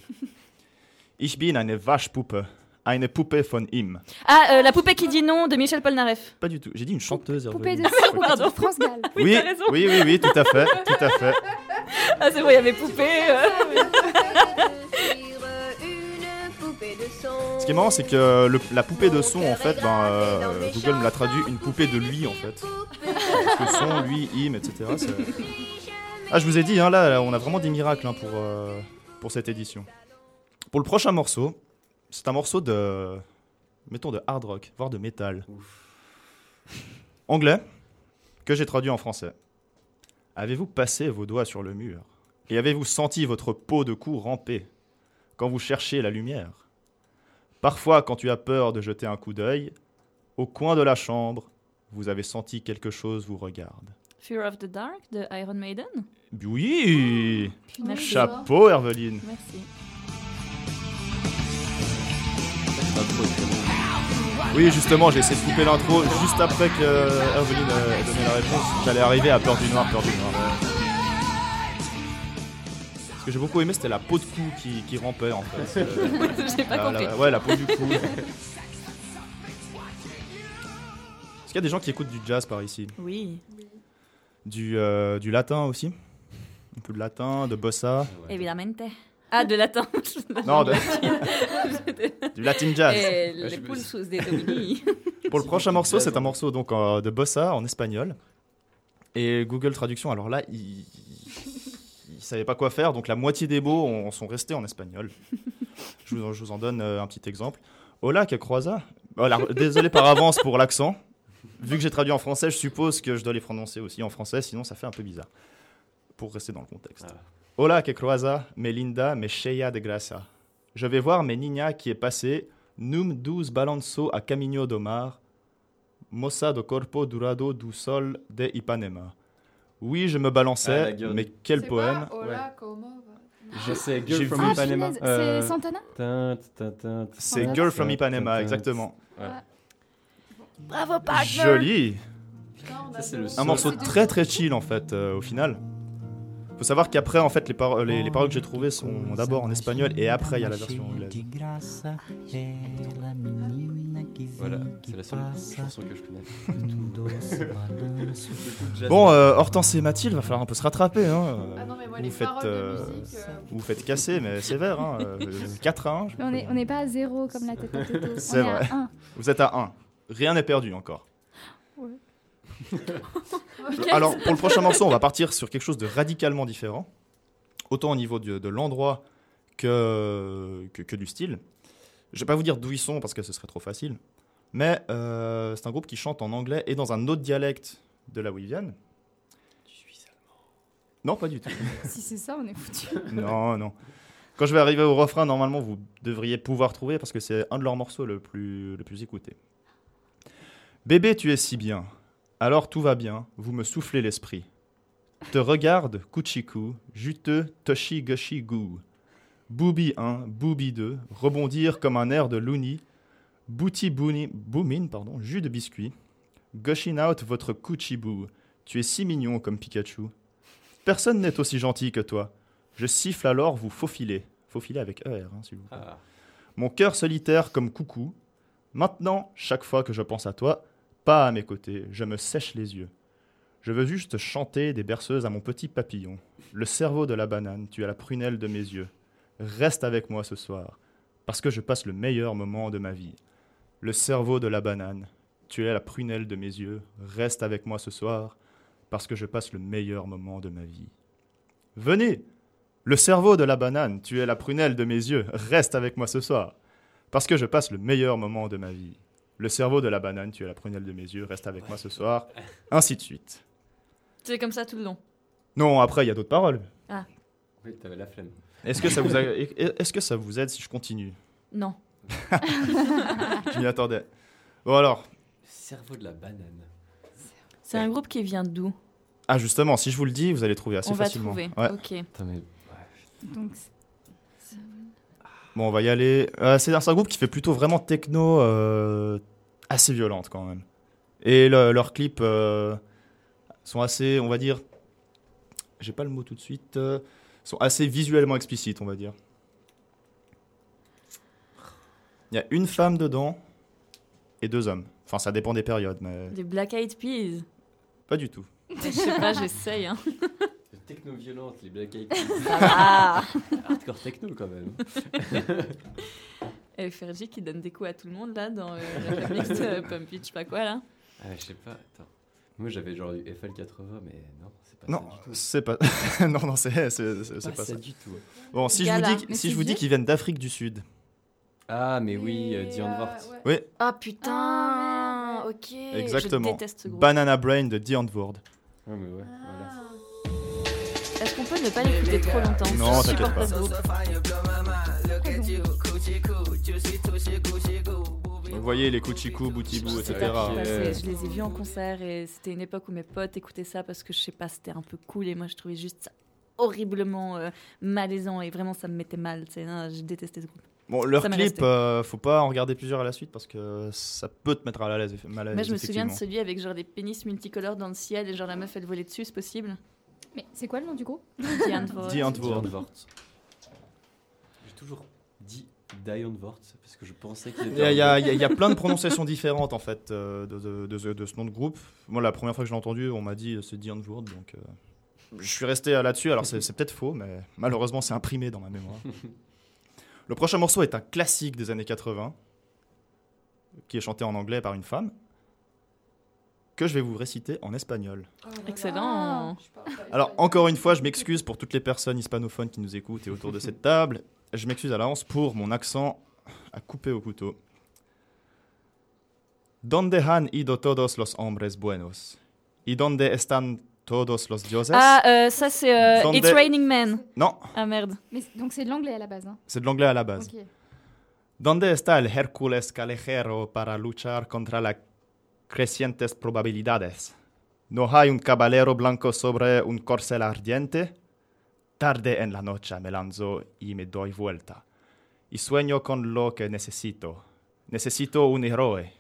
Ich bin eine Waschpuppe. Eine Puppe von ihm. Ah, euh, La poupée qui dit non de Michel Polnareff. Pas du tout. J'ai dit une chanteuse, Hervé. Poupée de Ah, pardon. France Gall. Oui, Oui, t'as raison. oui, oui, oui, tout à fait, tout à fait. Ah, c'est bon, il y avait poupée. euh. Ce qui est marrant, c'est que le- la poupée de son, en fait, ben, euh, Google me l'a traduit une poupée de lui, en fait. Parce que son, lui, him, etc. c'est- Ah, je vous ai dit, hein, là, là, on a vraiment des miracles hein, pour, euh, pour cette édition. Pour le prochain morceau, c'est un morceau de, mettons, de hard rock, voire de métal. Anglais, que j'ai traduit en français. Avez-vous passé vos doigts sur le mur? Et avez-vous senti votre peau de cou ramper quand vous cherchez la lumière? Parfois, quand tu as peur de jeter un coup d'œil, au coin de la chambre, vous avez senti quelque chose vous regarde. Fear of the Dark de Iron Maiden? Oui Merci. Chapeau, Herveline Merci. Oui, justement, j'ai essayé de couper l'intro juste après que euh, Herveline euh, ait donné la réponse. J'allais arriver à Peur du Noir, Peur du Noir. Ce que j'ai beaucoup aimé, c'était la peau de cou qui, qui rampait en fait. Euh, J'ai pas la- ouais, la peau du cou. Est-ce qu'il y a des gens qui écoutent du jazz par ici? Oui. du, euh, du latin aussi? Un peu de latin, de bossa? Évidemment. Ah, de latin. Non, de- du latin jazz. Et les pulsos des Domini. Pour le prochain morceau, c'est un morceau donc euh, de bossa en espagnol. Et Google Traduction, alors là, il, il savait pas quoi faire, donc la moitié des mots ont- sont restés en espagnol. je, vous, je vous en donne euh, un petit exemple. Hola, que croisa Voilà, Désolé par avance pour l'accent. Vu que j'ai traduit en français, je suppose que je dois les prononcer aussi en français, sinon ça fait un peu bizarre. Pour rester dans le contexte. Hola, que croisa, me linda, me cheia de grasa. Je vais voir mes niñas qui est passé, num douze balanço a caminho do mar, moça do corpo durado do sol de Ipanema. Oui, je me Ah, balançais, la gueule. mais quel C'est poème? pas Hola, como Je sais, J'ai Girl from vu- Ipanema. c'est Santana? tin, tin, C'est Girl from Ipanema, exactement. Ouais. Bravo, partner Joli Ça, c'est le Un morceau très très chill en fait, euh, au final. Faut savoir qu'après, en fait, les, paro- les, les paroles que j'ai trouvées sont d'abord en espagnol et après il y a la version anglaise. Voilà, c'est la seule chanson que je connais. Bon, euh, Hortense et Mathilde, va falloir un peu se rattraper. Hein. Ah non, mais moi, vous, les faites, paroles de euh, musique, euh, vous vous faites casser, mais sévère. Hein. euh, 4 à 1. je Mais on est- on n'est pas à zéro comme la tête à Toto. C'est est vrai. à 1. Vous êtes à 1. Rien n'est perdu encore. Alors, pour le prochain morceau, on va partir sur quelque chose de radicalement différent. Autant au niveau de, de l'endroit que, que, que du style. Je vais pas vous dire d'où ils sont parce que ce serait trop facile. Mais euh, c'est un groupe qui chante en anglais et dans un autre dialecte de là où ils viennent. Non, pas du tout. Si c'est ça, on est foutu. non, non. Quand je vais arriver au refrain, normalement, vous devriez pouvoir trouver parce que c'est un de leurs morceaux le plus, le plus écouté. Bébé, tu es si bien. Alors tout va bien, vous me soufflez l'esprit. Te regarde, Kuchiku, juteux, Toshi Goshi Gu. Booby 1, Booby 2, rebondir comme un air de Looney. Booty Booni, Boomin, pardon, jus de biscuit. Gushin out votre Kuchiboo. Tu es si mignon comme Pikachu. Personne n'est aussi gentil que toi. Je siffle alors vous faufilez. Faufilez avec ER, hein, s'il vous plaît. Ah. Mon cœur solitaire comme coucou. Maintenant, chaque fois que je pense à toi, pas à mes côtés, je me sèche les yeux. Je veux juste chanter des berceuses à mon petit papillon. Le cerveau de la banane, tu as la prunelle de mes yeux. Reste avec moi ce soir, parce que je passe le meilleur moment de ma vie. Le cerveau de la banane, tu es la prunelle de mes yeux. Reste avec moi ce soir, parce que je passe le meilleur moment de ma vie. Venez Le cerveau de la banane, tu es la prunelle de mes yeux. Reste avec moi ce soir, parce que je passe le meilleur moment de ma vie. Le cerveau de la banane, tu es la prunelle de mes yeux. Reste avec moi ce soir. Ainsi de suite. C'est comme ça tout le long. Non, après, il y a d'autres paroles. Ah, Oui, t'avais la flemme. Est-ce que, ça vous a- est-ce que ça vous aide si je continue? Non. Je m'y attendais. Bon alors. Cerveau de la banane. C'est un groupe qui vient d'où? Ah justement, si je vous le dis, vous allez trouver assez On va facilement. trouver. Ouais. Ok. Attends, mais... Donc, Bon, on va y aller. Euh, c'est un, c'est un groupe qui fait plutôt vraiment techno euh, assez violente quand même. Et le- leurs clips euh, sont assez, on va dire, j'ai pas le mot tout de suite, euh, sont assez visuellement explicites, on va dire. Il y a une femme dedans et deux hommes. Enfin, ça dépend des périodes, mais Des Black Eyed Peas. pas du tout. Je sais pas, j'essaye. Hein. Techno-violente, les Black Eyed Peas. va. Hardcore techno, quand même. Fergie qui donne des coups à tout le monde là dans euh, le remix de Pump It, je sais pas quoi là. Ah, je sais pas, attends. Moi, j'avais genre du FL80, mais non, c'est pas Non, ça du tout. c'est pas. non, non, c'est c'est- c'est- c'est Pas pas ça ça. du tout. Bon, si je vous dis, si je vous dis qu'ils viennent d'Afrique du Sud. Ah, mais oui, euh, Dion Vart. Oui, Ah putain, ok. exactement. Je déteste ce groupe. Banana Brain de Dion Ward. Ouais, mais ouais, voilà. Est-ce qu'on peut ne pas l'écouter trop longtemps? Non, Je t'inquiète supporte pas. Vous voyez les Kuchiku, Boutibou, etc. Je les ai vus en concert et c'était une époque où mes potes écoutaient ça parce que je sais pas, c'était un peu cool et moi je trouvais juste ça horriblement euh, malaisant et vraiment ça me mettait mal. hein, J'ai détesté ce groupe. Bon, leur Ça clip, euh, faut pas en regarder plusieurs à la suite parce que ça peut te mettre à l'aise. Mal Moi je me souviens de celui avec genre des pénis multicolores dans le ciel et genre la meuf elle volait dessus, c'est possible? Mais c'est quoi le nom du groupe Die Antwoord. Die Antwoord. J'ai toujours dit Diane Vort parce que je pensais qu'il Il était. y, a- il y a- anglais. il y a- il y a plein de prononciations différentes en fait euh, de, de- de ce- de ce nom de groupe. Moi, la première fois que je l'ai entendu, on m'a dit c'est Die Antwoord, donc euh, je suis resté là-dessus. Alors c'est c'est peut-être faux, mais malheureusement c'est imprimé dans ma mémoire. Le prochain morceau est un classique des années 80, qui est chanté en anglais par une femme, que je vais vous réciter en espagnol. Excellent. Alors, encore une fois, je m'excuse pour toutes les personnes hispanophones qui nous écoutent et autour de cette table. Je m'excuse à l'avance pour mon accent à couper au couteau. Donde han ido todos los hombres buenos? ¿Y donde están todos los dioses? Ah, euh, ça c'est euh, Donde- It's Raining Men. Non, Ah merde. Mais, donc c'est de l'anglais à la base. Hein. c'est de l'anglais à la base. Ok. ¿Dónde está el Hércules calejero para luchar contra las crecientes probabilidades? ¿No hay un caballero blanco sobre un corcel ardiente? Tarde en la noche me lanzo y me doy vuelta. Y sueño con lo que necesito. Necesito un héroe.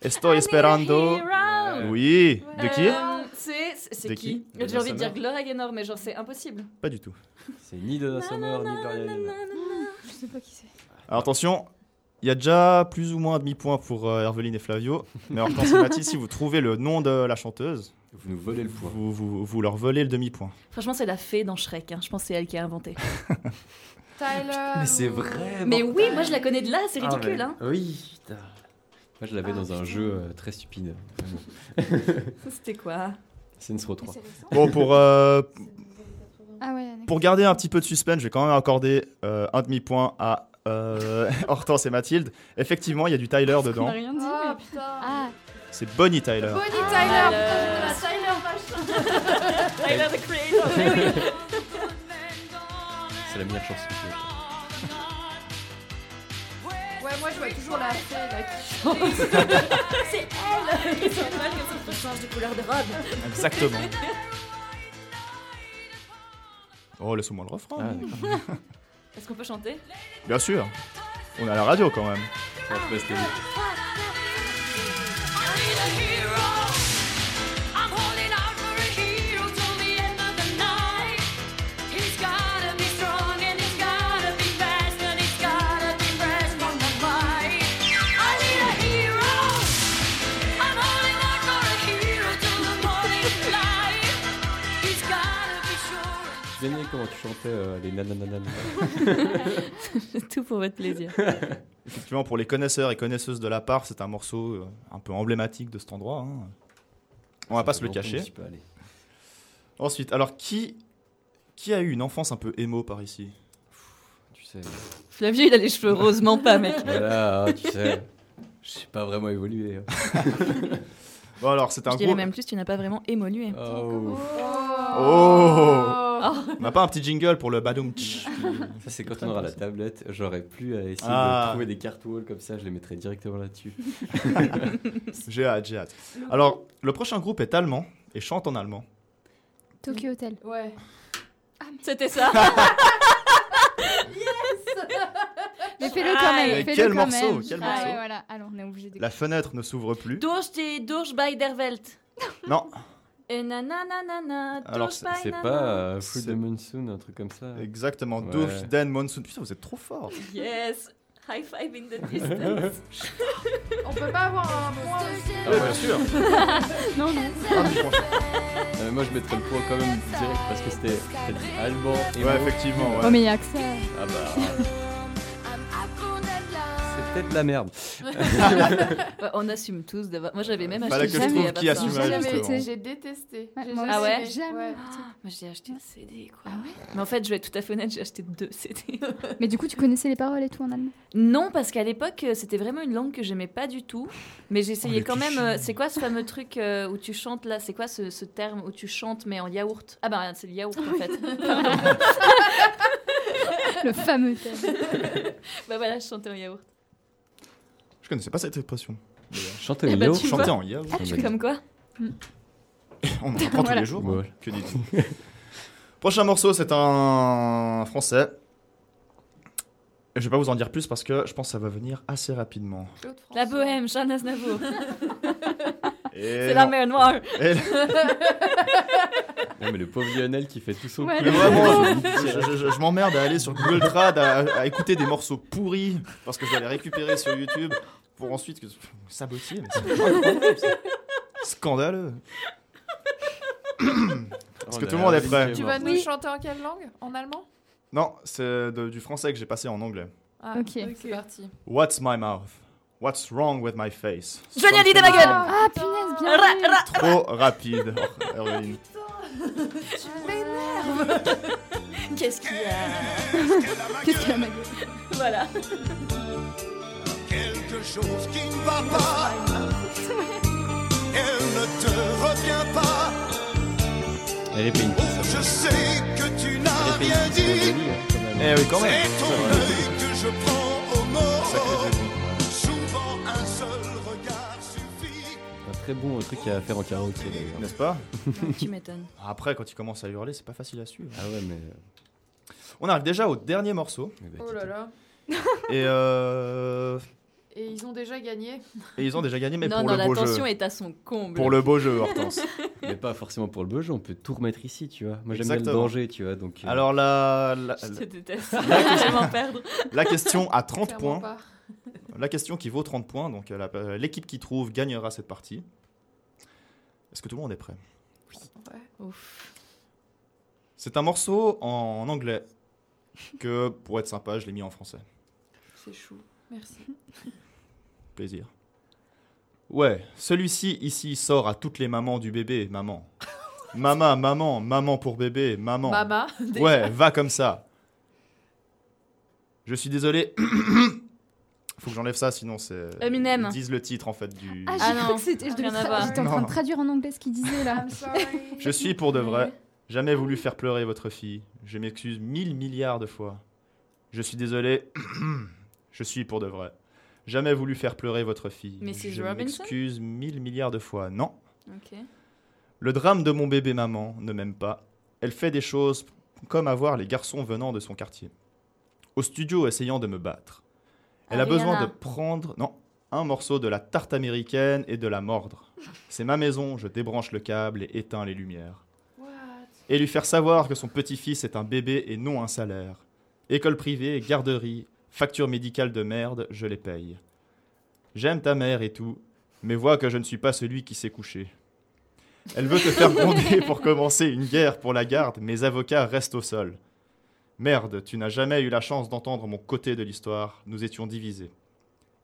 Estoy esperando. Oui, de qui? Euh, C'est qui, qui? J'ai envie de dire Gloria Gaynor, mais genre c'est impossible. Pas du tout. C'est ni Donna Summer ni Gloria Gaynor. Je sais pas qui c'est. Alors attention, il y a déjà plus ou moins un demi-point pour euh, Herveline et Flavio. Mais Hortense et Mathilde, si vous trouvez le nom de la chanteuse, Vous nous volez le point. vous, vous, vous leur volez le demi-point. Franchement, c'est la fée dans Shrek. hein. Je pense que c'est elle qui a inventé. Tyler. Mais c'est vrai. Mais oui, moi je la connais de là, c'est Ah, ridicule. mais- hein. Oui, putain. Moi je l'avais Ah, dans un jeu euh, très stupide. C'était quoi? Saints Row 3. Bon, pour, euh, Ah ouais, pour garder un petit peu de suspense, je vais quand même accorder euh, un demi-point à euh, Hortense et Mathilde. Effectivement, il y a du Tyler On dedans. a rien dit. Mais- putain. Ah, C'est Bonnie Tyler. Bonnie Ah, Tyler, le- putain, j'étais la Tyler. Tyler the Creator. C'est la meilleure chanson. que. Ouais, moi je vois toujours la fée là qui chante. c'est elle qui s'en va que ça change de couleur de robe. Exactement. Oh, laisse-moi le refrain. Ah. Est-ce qu'on peut chanter? Bien sûr. On est à la radio quand même. Ouais, je aimé comment tu chantais euh, les nananananas. Tout pour votre plaisir. Effectivement, pour les connaisseurs et connaisseuses de la part, c'est un morceau euh, un peu emblématique de cet endroit. hein. On va pas se le cacher. Ensuite, alors qui, qui a eu une enfance un peu émo par ici? Tu sais. Flavio, il a les cheveux rosement pas, mec. Voilà, ah, tu sais. J'ai pas vraiment évolué. hein. Bon alors, c'est un Je dirais groupe. même plus, tu n'as pas vraiment évolué. Oh. Oh On n'a pas un petit jingle pour le badoum tch Ça, c'est quand on aura la tablette. J'aurais plus à essayer Ah. de trouver des cartes wall comme ça. Je les mettrais directement là-dessus. J'ai hâte, j'ai hâte. Alors, le prochain groupe est allemand et chante en allemand. Tokyo Hotel. Ouais. C'était ça. Mais fais-le quand même. Mais fais-le quel quand morceau, même. quel Ah morceau. ouais, voilà. Alors, on est obligé de. La fenêtre ne s'ouvre plus. Durch die Durch bei der Welt. Non, Et nananana, Alors, c'est- pas euh, C'est- the Monsoon, un truc comme ça. exactement. Ouais. Durch den Monsoon. Putain, vous êtes trop fort. Yes. High five in the distance. On peut pas avoir un point Ah Ouais, bien sûr. Non, non. Ah, mais je pense- Euh, moi, je mettrais le point quand même direct parce que c'était allemand et Ouais, effectivement. Oh, Ouais. mais il y a que ça. Ah bah. C'est peut-être la merde. On assume tous d'avoir. Moi j'avais même Fallait acheté que je trouve qui justement. J'ai détesté. Ah ouais jamais-. Moi j'ai acheté le CD quoi. Mais en fait, je vais être tout à fait honnête, j'ai acheté deux CD. Mais du coup, tu connaissais les paroles et tout en allemand non, parce qu'à l'époque, euh, c'était vraiment une langue que j'aimais pas du tout. Mais j'essayais Oh, quand même. euh, C'est quoi ce fameux truc euh, où tu chantes là? C'est quoi ce, ce terme où tu chantes mais en yaourt? Ah bah regarde, c'est le yaourt en fait. Le fameux thème. bah voilà, je chantais en yaourt. Je connaissais pas cette expression. Chanter Eh au bah, yaourt. Chanter en yaourt. Ah, tu fais comme quoi On en apprend tous les jours. Ouais. Que dites-vous Prochain morceau, c'est un français. Et Je vais pas vous en dire plus parce que je pense que ça va venir assez rapidement. La bohème, Jeanne Aznavour. Et C'est la non. mer noire. Et- Ouais, mais le pauvre Lionel qui fait tout son Ouais, vraiment, je, je- je- je m'emmerde à aller sur Google Trad à, à écouter des morceaux pourris parce que je dois les récupérer sur YouTube pour ensuite que sabotier. Mais c'est incroyable, c'est scandaleux. Parce que tout le monde est prêt. Tu vas nous Oui. chanter en quelle langue? En allemand? Non, c'est de- du français que j'ai passé en anglais. Ah, Ok. C'est parti. What's my mouth? What's wrong with my face? Johnny Hallyday, ma gueule Ah, punaise, bien Ra- ra- Trop rapide, Oh, Herveline. Tu m'énerves Qu'est-ce qu'il y a? Qu'est-ce qu'il y a, ma gueule? Voilà. Quelque chose qui ne va pas. Elle ne te revient pas. Elle est pénible. Je sais que tu n'as rien dit. Eh oui, quand même. C'est ton œil que je prends au Sacré très bon truc à faire en karaoké d'ailleurs. N'est-ce pas tu m'étonnes. Après, quand il commence à hurler, c'est pas facile à suivre. Ah ouais, mais. On arrive déjà au dernier morceau. eh ben, Oh là là. Et, euh, Et ils ont déjà gagné. et ils ont déjà gagné, mais non, pour non, le la beau jeu. tension est à son comble. Pour le beau jeu, Hortense. Mais pas forcément pour le beau jeu, on peut tout remettre ici, tu vois. Moi j'aime bien le danger, tu vois. Donc, euh, Alors, la, la, Je te déteste. La la question à 30 Clairement points. pas. La question qui vaut 30 points, donc euh, euh, l'équipe qui trouve gagnera cette partie. Est-ce que tout le monde est prêt? Ouais. C'est un morceau en anglais que, pour être sympa, je l'ai mis en français. C'est chou. Merci. Plaisir. Ouais, celui-ci ici sort à toutes les mamans du bébé, maman. Maman, maman, maman pour bébé, maman. Mama. déjà. Ouais, va comme ça. Je suis désolé. Faut que j'enlève ça, sinon c'est. Eminem. Ils disent le titre en fait du. Ah, Ah j'ai non, cru que c'était. J'étais en train de traduire en anglais ce qu'il disait là. Je suis pour de vrai. Jamais voulu faire pleurer votre fille. Je m'excuse mille milliards de fois. Je suis désolé. Je suis pour de vrai. Jamais voulu faire pleurer votre fille. Mrs. Je m'excuse mille milliards de fois. Non. Ok. Le drame de mon bébé maman ne m'aime pas. Elle fait des choses comme avoir les garçons venant de son quartier. Au studio essayant de me battre. Elle a besoin de prendre non, un morceau de la tarte américaine et de la mordre. C'est ma maison, je débranche le câble et éteins les lumières. What? Et lui faire savoir que son petit-fils est un bébé et non un salaire. École privée, garderie, facture médicale de merde, je les paye. J'aime ta mère et tout, mais vois que je ne suis pas celui qui s'est couché. Elle veut te faire gronder pour commencer une guerre pour la garde, mes avocats restent au sol. Merde, tu n'as jamais eu la chance d'entendre mon côté de l'histoire, nous étions divisés.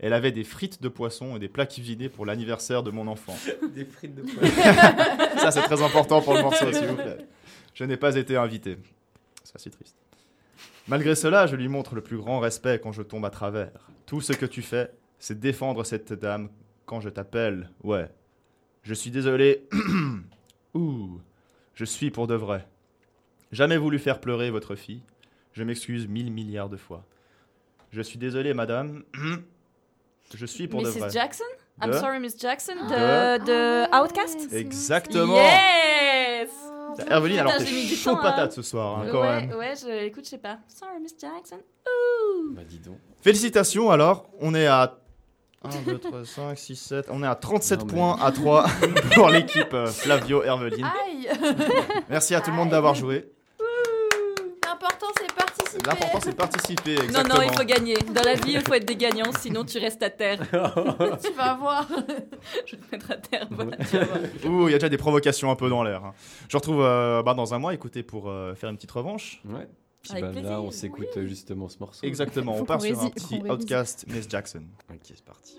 Elle avait des frites de poisson et des plats cuisinés pour l'anniversaire de mon enfant. Des frites de Ça, c'est très important pour le morceau, s'il vous plaît. Je n'ai pas été invité. C'est assez triste. Malgré cela, je lui montre le plus grand respect quand je tombe à travers. Tout ce que tu fais, c'est défendre cette dame quand je t'appelle. Ouais. Je suis désolé. Ouh. Je suis pour de vrai. Jamais voulu faire pleurer votre fille. Je m'excuse mille milliards de fois. Je suis désolé, madame. Je suis pour de vrai. Mrs. Jackson? I'm De- sorry, Miss Jackson De- De, de Outcast? Exactement. Yes Herveline, alors t'es chaud temps, hein. patate ce soir, hein, quand ouais, même. ouais, je, écoute, je sais pas. Sorry, Miss Jackson. Ouh. Bah dis donc. Félicitations alors, on est à 1, 2, 3, 5, 6, 7, on est à 37 Non, mais- points à 3 pour l'équipe euh, Flavio Herveline. Aïe Merci à tout le monde d'avoir joué. L'important c'est de participer, Non, exactement. non, il faut gagner. Dans la vie, il faut être des gagnants, sinon tu restes à terre. tu vas voir. je vais te mettre à terre, voilà, tu vas voir. Ouh, il y a déjà des provocations un peu dans l'air. hein. Je retrouve euh, bah, dans un mois, écoutez, pour euh, faire une petite revanche. Ouais. Puis Avec bah, là, on s'écoute euh, justement ce morceau. Exactement, on part sur un petit. Outcast Miss Jackson. Ok, c'est parti.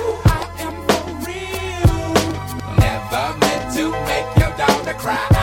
Never meant to make your daughter cry.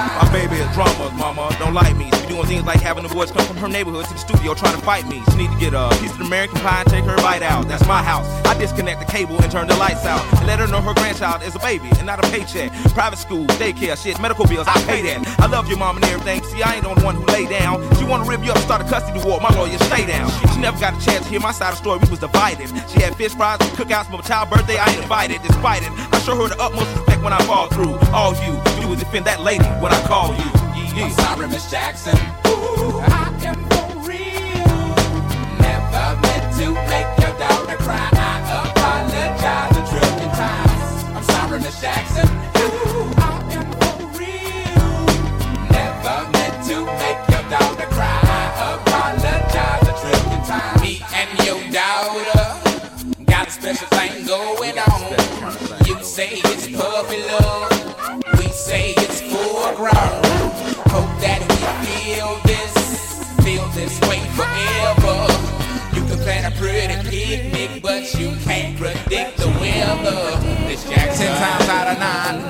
My baby is drama, mama. Don't like me. She be doing things like having the boys come from her neighborhood to the studio trying to fight me. She need to get a piece of American pie and take her bite out. That's my house. I disconnect the cable and turn the lights out. And let her know her grandchild is a baby and not a paycheck. Private school, daycare, shit, medical bills, I pay that. I love your mom and everything. See, I ain't the only one who lay down. She wanna rip you up, start a custody war. My lawyer, stay down. She never got a chance to hear my side of the story. We was divided. She had fish fries cookouts for my child's birthday. I ain't invited, despite it. I show her the utmost respect when I fall through. All you, you would defend that lady when I call you. Yeah, I'm sorry, Miss Jackson. Ooh, I am for real. Never meant to make your daughter cry. I apologize a trillion times. I'm sorry, Miss Jackson. Ooh, I am for real. Never meant to make your daughter cry. I apologize a trillion times. Me and your daughter got a special thing going full. Hope that we feel this, feel this way forever. You can plan a pretty picnic, but you can't predict the weather. This Jackson times out of nine.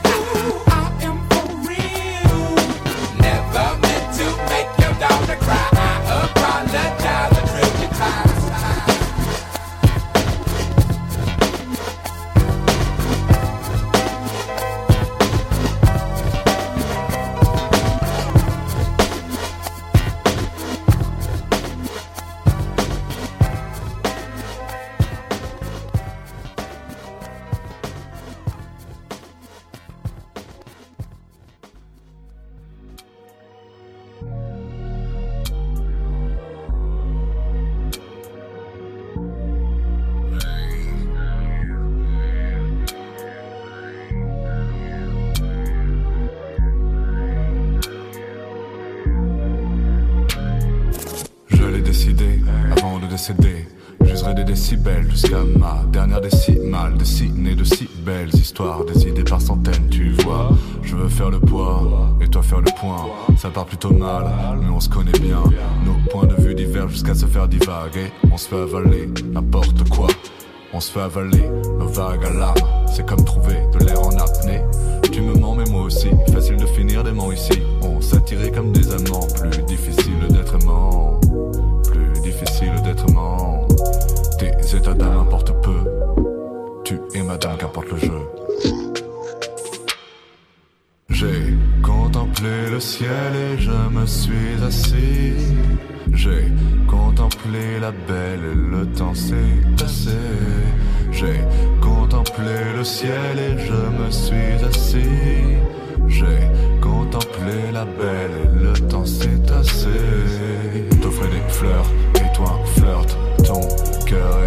Des décibels jusqu'à ma dernière décimale. Dessiner de si belles histoires, des idées par centaines, tu vois. Je veux faire le poids et toi faire le point. Ça part plutôt mal, mais on se connaît bien. Nos points de vue divergent jusqu'à se faire divaguer. On se fait avaler n'importe quoi. On se fait avaler nos vagues à l'âme. C'est comme trouver de l'air en apnée. Tu me mens, mais moi aussi. Facile de finir des mots ici. On s'attirait comme des amants. Plus difficile d'être aimant. Plus difficile d'être aimant. Tes états d'âme importent peu. Tu es madame, qu'importe le jeu. J'ai contemplé le ciel et je me suis assis. J'ai contemplé la belle et le temps s'est passé. J'ai contemplé le ciel et je me suis assis. J'ai contemplé la belle et le temps s'est tassé. T'offrais des fleurs et toi flirt. Ton cœur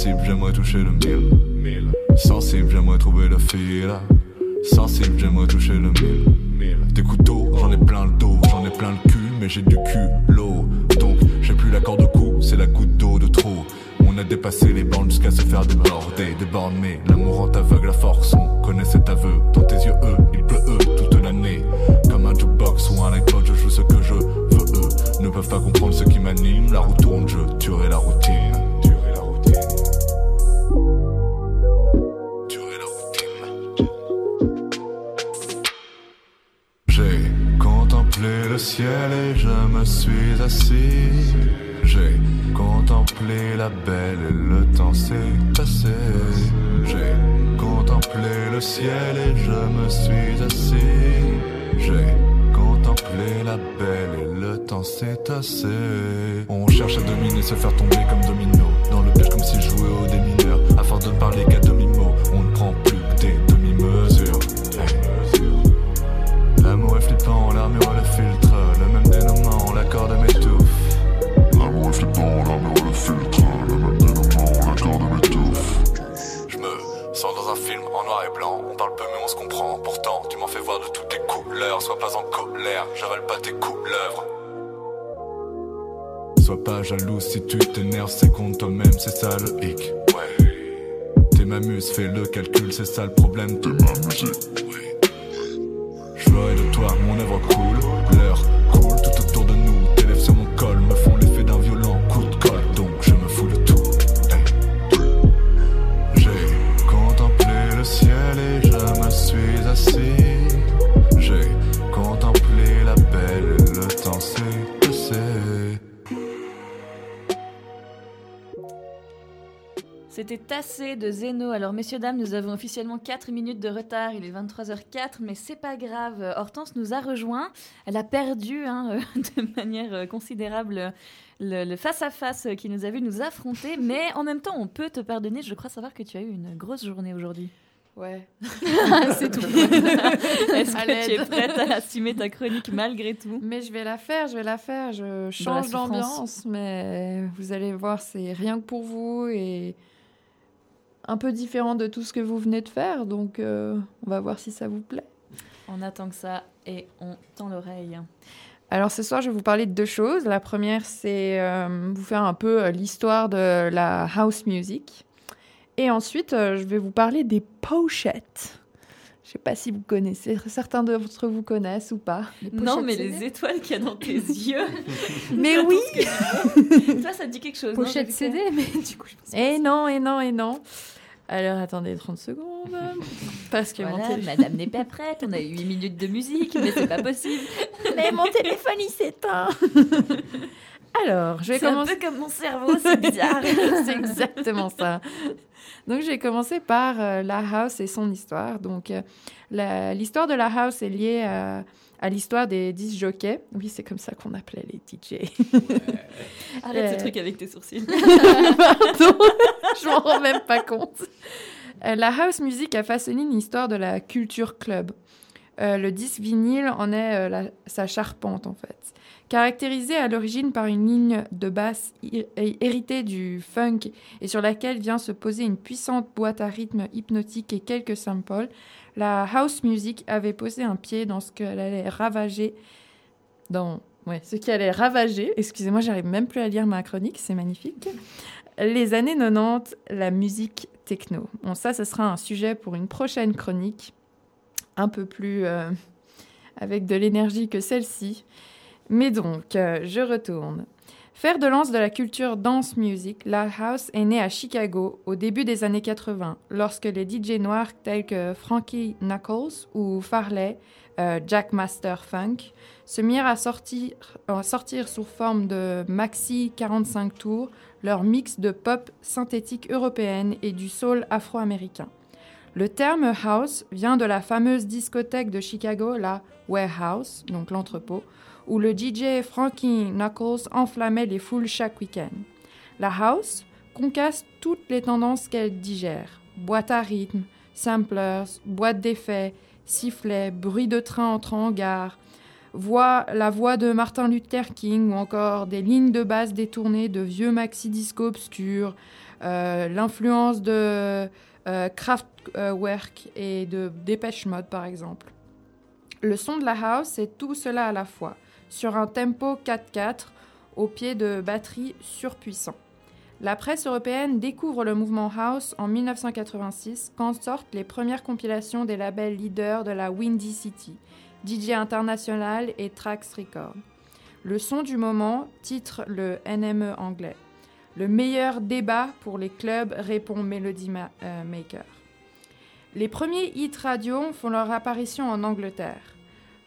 Sensible, j'aimerais toucher le mille. Sensible, j'aimerais trouver le fil. Sensible, j'aimerais toucher le mille. Des couteaux, j'en ai plein le dos, j'en ai plein le cul, mais j'ai du cul, l'eau. Donc, j'ai plus la corde au cou, c'est la goutte d'eau de trop. On a dépassé les bornes jusqu'à se faire déborder, déborder. Mais l'amour en aveugle la force, on connaît cet aveu. Dans tes yeux, eux, il pleut eux toute l'année. Comme un jukebox ou un iPod, je joue ce que je veux, eux. Ne peuvent pas comprendre ce qui m'anime. La roue tourne, je tuerai la routine. Me suis assis. J'ai contemplé la belle et le temps s'est passé. J'ai contemplé le ciel et je me suis assis. J'ai contemplé la belle et le temps s'est tassé. On cherche à dominer, se faire tomber comme domino. Dans le piège comme si je jouais au démineur. À force de parler qu'à pas jaloux si tu t'énerves, c'est contre toi-même, c'est ça le hic. Ouais. T'es ma muse, fais le calcul, c'est ça le problème, t'es ma musique. Je ferai de toi mon œuvre C'était Tassé de Zeno. Alors, messieurs, dames, nous avons officiellement 4 minutes de retard. Il est 23h04, mais c'est pas grave. Hortense nous a rejoint. Elle a perdu hein, euh, de manière considérable le face-à-face qui nous a vu nous affronter. Mais en même temps, on peut te pardonner. Je crois savoir que tu as eu une grosse journée aujourd'hui. Ouais. c'est tout. Est-ce que tu es prête à assumer ta chronique malgré tout? Mais je vais la faire, je vais la faire. Je change souffrance. d'ambiance, mais vous allez voir, c'est rien que pour vous et un peu différent de tout ce que vous venez de faire. Donc, euh, on va voir si ça vous plaît. On attend que ça et on tend l'oreille. Alors ce soir, je vais vous parler de deux choses. La première, c'est euh, vous faire un peu euh, l'histoire de la house music. Et ensuite, euh, je vais vous parler des pochettes. Je sais pas si vous connaissez, certains d'entre vous connaissent ou pas. Non, mais les étoiles qu'il y a dans tes yeux. Mais oui Toi, ça te dit quelque chose. Pochette CD, mais du coup, je pense Et non, et non, et non. Alors attendez 30 secondes. Parce que mon téléphone. madame n'est pas prête, on a eu 8 minutes de musique, mais c'est pas possible. Mais mon téléphone il s'éteint. Alors, je vais C'est un commencer. peu comme mon cerveau, c'est bizarre. c'est exactement ça. Donc, j'ai commencé par euh, la house et son histoire. Donc, euh, l'histoire de la house est liée à, à l'histoire des 10 jockeys. Oui, c'est comme ça qu'on appelait les DJ. Arrête Euh, ce truc avec tes sourcils. Pardon, je m'en rends même pas compte. Euh, la house music a façonné une histoire de la culture club. Euh, le disque vinyle en est euh, la- sa charpente en fait. Caractérisée à l'origine par une ligne de basse hé- héritée du funk et sur laquelle vient se poser une puissante boîte à rythme hypnotique et quelques samples, la house music avait posé un pied dans ce qu'elle allait ravager dans ouais, ce qui allait ravager, excusez-moi, j'arrive même plus à lire ma chronique, c'est magnifique. Les années 90, la musique techno. Bon, ça, ce sera un sujet pour une prochaine chronique, un peu plus euh, avec de l'énergie que celle-ci. Mais donc, euh, je retourne. Faire de lance de la culture dance music, la house est née à Chicago au début des années 80, lorsque les DJ noirs tels que Frankie Knuckles ou Farley, euh, Jack Master Funk, se mirent à sortir, à sous forme de maxi 45 tours leur mix de pop synthétique européenne et du soul afro-américain. Le terme house vient de la fameuse discothèque de Chicago, la Warehouse, donc l'entrepôt, où le DJ Frankie Knuckles enflammait les foules chaque week-end. La house concasse toutes les tendances qu'elle digère boîte à rythme, samplers, boîte d'effets, sifflets, bruit de train entrant en gare, voix, la voix de Martin Luther King ou encore des lignes de basse détournées de vieux maxi-disco obscurs, euh, l'influence de euh, Kraftwerk et de Dépêche Mode par exemple. Le son de la house, c'est tout cela à la fois, sur un tempo 4-4 au pied de batteries surpuissants. La presse européenne découvre le mouvement house en 1986 quand sortent les premières compilations des labels leaders de la Windy City, DJ International et Trax Record. Le son du moment titre le NME anglais. Le meilleur débat pour les clubs répond Melody euh, Maker. Les premiers hits radio font leur apparition en Angleterre.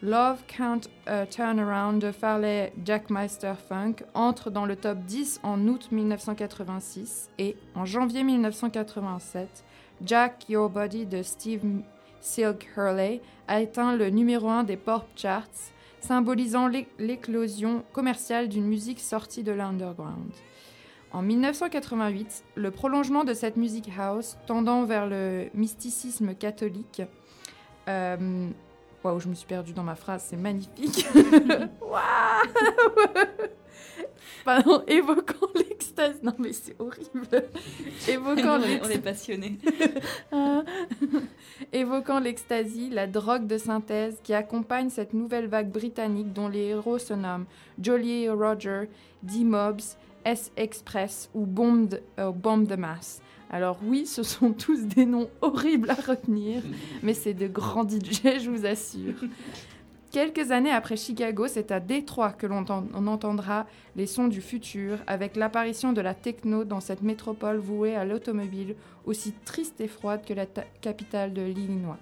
Love Can't uh, Turn Around de Farley Jackmeister Funk entre dans le top 10 en août 1986 et en janvier 1987, Jack Your Body de Steve Silk Hurley a atteint le numéro 1 des pop charts, symbolisant l'é- l'éclosion commerciale d'une musique sortie de l'underground. En 1988, le prolongement de cette musique house, tendant vers le mysticisme catholique, euh, Waouh, je me suis perdue dans ma phrase, c'est magnifique. Waouh Pardon, évoquant l'extase. Non, mais c'est horrible. Évoquant on, est, l'ex- on est passionnés. Ah. Évoquant l'ecstasy, la drogue de synthèse qui accompagne cette nouvelle vague britannique dont les héros se nomment Jolly Roger, D-Mobs, S-Express ou Bomb de, euh, Bomb de Mass. Alors oui, ce sont tous des noms horribles à retenir, mais c'est de grands DJ, je vous assure. Quelques années après Chicago, c'est à Détroit que l'on entend- on entendra les sons du futur, avec l'apparition de la techno dans cette métropole vouée à l'automobile, aussi triste et froide que la ta- capitale de l'Illinois.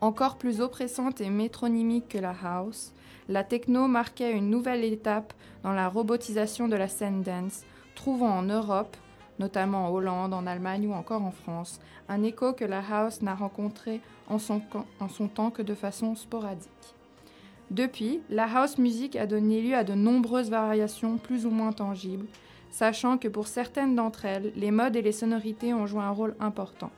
Encore plus oppressante et métronymique que la house, la techno marquait une nouvelle étape dans la robotisation de la scène dance, trouvant en Europe, notamment en Hollande, en Allemagne ou encore en France, un écho que la house n'a rencontré en son, temps que de façon sporadique. Depuis, la house music a donné lieu à de nombreuses variations plus ou moins tangibles, sachant que pour certaines d'entre elles, les modes et les sonorités ont joué un rôle important.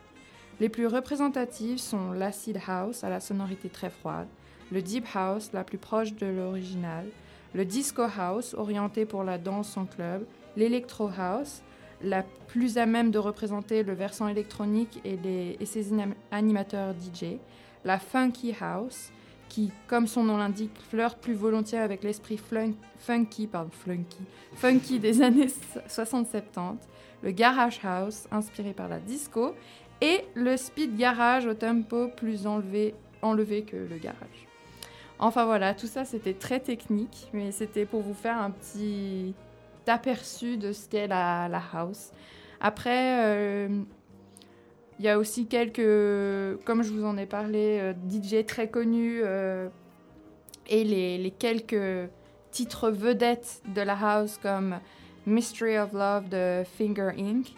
Les plus représentatives sont l'acid house à la sonorité très froide, le deep house la plus proche de l'original, le disco house orienté pour la danse en club, l'électro house la plus à même de représenter le versant électronique et, les- ses animateurs DJ, la funky house qui, comme son nom l'indique, flirte plus volontiers avec l'esprit funky, pardon, funky des années 60-70, le garage house inspiré par la disco et le speed garage au tempo plus enlevé que le garage. Enfin voilà, tout ça c'était très technique, mais c'était pour vous faire un petit aperçu de ce qu'est la, house. Après, euh, il y a aussi quelques, comme je vous en ai parlé, euh, DJ très connus euh, et les, quelques titres vedettes de la house comme Mystery of Love de Finger Inc.,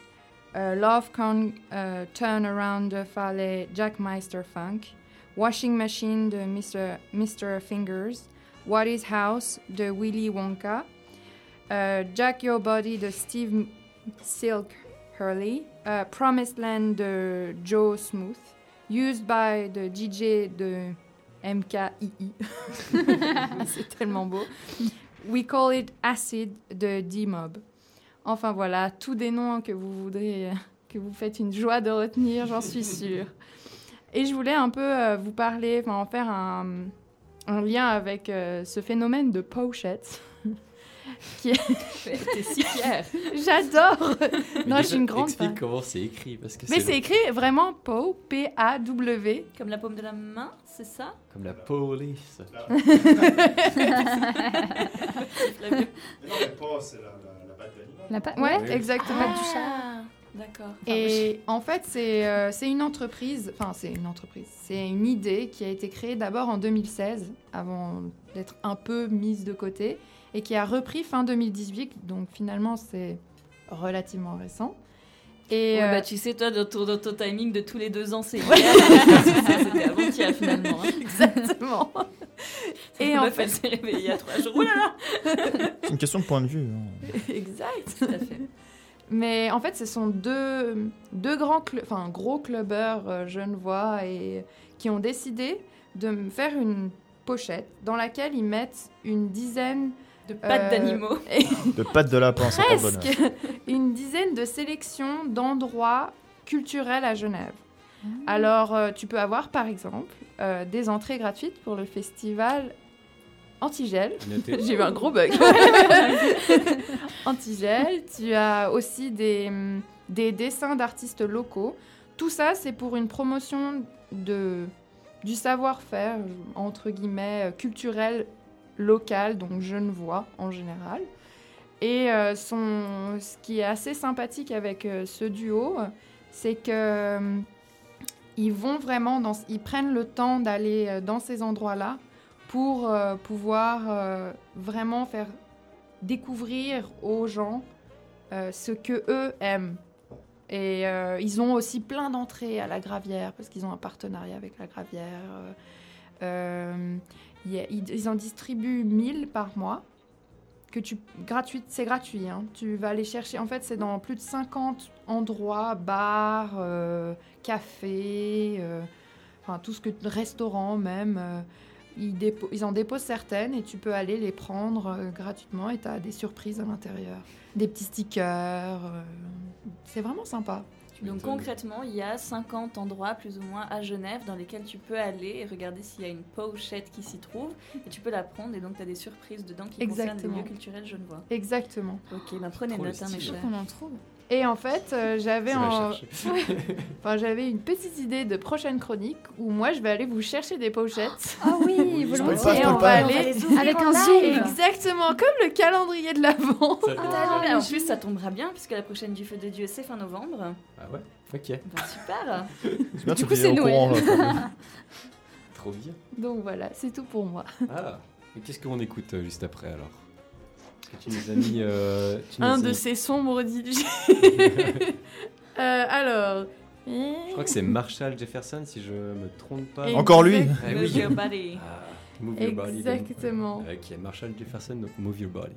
euh, Love Can euh, Turn Around de Farley Jackmeister Funk, Washing Machine de Mr. Mr. Fingers, What is House de Willy Wonka, euh, Jack Your Body de Steve Silk Hurley, euh, Promised Land de Joe Smooth, Used by de DJ de M-K-I-I. C'est tellement beau. We Call It Acid de D-Mob. Enfin voilà, tous des noms que vous voudrez, que vous faites une joie de retenir, j'en suis sûre. Et je voulais un peu euh, vous parler, enfin en faire un, lien avec euh, ce phénomène de pochette. qui est... T'es si fière. J'adore Non, je déjà, suis une grande Explique fan. comment c'est écrit. Parce que Mais c'est écrit vraiment PO, P-A-W. Comme la paume de la main, c'est ça? Comme la police. Non, mais pas, c'est la, la, la patte d'animal. La pa- Ouais, Oui. exactement. Ah, du chat. Ah, D'accord. Et en fait, c'est euh, c'est une entreprise, enfin c'est une entreprise, c'est une idée qui a été créée d'abord en 2016, avant d'être un peu mise de côté, et qui a repris fin 2018, donc finalement c'est relativement récent. Et Ouais, euh, bah, tu sais, toi, dans ton, dans ton timing de tous les deux ans, c'est hier. Ça, C'était avant-hier, finalement. hein. Exactement. Et en fait, elle s'est réveillée il y a trois jours. Ouh là là C'est une question de point de vue. hein. exact. Tout à fait. Mais en fait, ce sont deux, deux grands, cl- enfin gros clubbers euh, genevois et qui ont décidé de faire une pochette dans laquelle ils mettent une dizaine de pattes d'animaux. et- De pattes de lapin, c'est pas bonheur. presque une dizaine de sélections d'endroits culturels à Genève. Alors, euh, tu peux avoir par exemple euh, des entrées gratuites pour le festival Antigel. J'ai eu un gros bug. Antigel, tu as aussi des, hum, des dessins d'artistes locaux. Tout ça, c'est pour une promotion de, du savoir-faire, entre guillemets, euh, culturel local, donc genevois en général. Et euh, ce qui est assez sympathique avec euh, ce duo, c'est que hum, ils prennent le temps d'aller euh, dans ces endroits-là pour euh, pouvoir euh, vraiment faire découvrir aux gens euh, ce que eux aiment. Et euh, ils ont aussi plein d'entrées à la Gravière parce qu'ils ont un partenariat avec la Gravière. Ils, en distribuent 1000 par mois. Que tu, gratuit, c'est gratuit. hein. Tu vas aller chercher. En fait, c'est dans plus de 50 endroits, bars, euh, cafés, euh, tout ce que restaurants même. euh, ils, ils en déposent certaines et tu peux aller les prendre gratuitement et tu as des surprises à l'intérieur. Des petits stickers. c'est vraiment sympa. Donc concrètement, il y a 50 endroits plus ou moins à Genève dans lesquels tu peux aller et regarder s'il y a une pochette qui s'y trouve et tu peux la prendre et donc tu as des surprises dedans qui concernent des Exactement. lieux culturels genevois. Exactement. Ok, bah prenez note, hein, mes chers. qu'on en trouve. Et en fait, euh, j'avais en... enfin, j'avais une petite idée de prochaine chronique où moi je vais aller vous chercher des pochettes. Ah oui, Spoil volontiers. pas, Et on va On va aller Avec en un zoom. Exactement, comme le calendrier de l'avant. Ah, en plus, ça tombera bien puisque la prochaine du Feu de Dieu, c'est fin novembre. Ah ouais Ok. Bah, super bien Du coup, c'est. Noël. là. Trop bien. Donc voilà, c'est tout pour moi. Ah. Et qu'est-ce qu'on écoute euh, juste après alors? Parce que tu nous as mis. euh, tu nous Un as de mis- ces sombres DJ. Euh, alors. Je crois que c'est Marshall Jefferson si je me trompe pas. Encore lui Exact- Ah Move oui. your body. Ah, Move Your Body. de- Exactement. Ok, Marshall Jefferson, donc Move Your Body.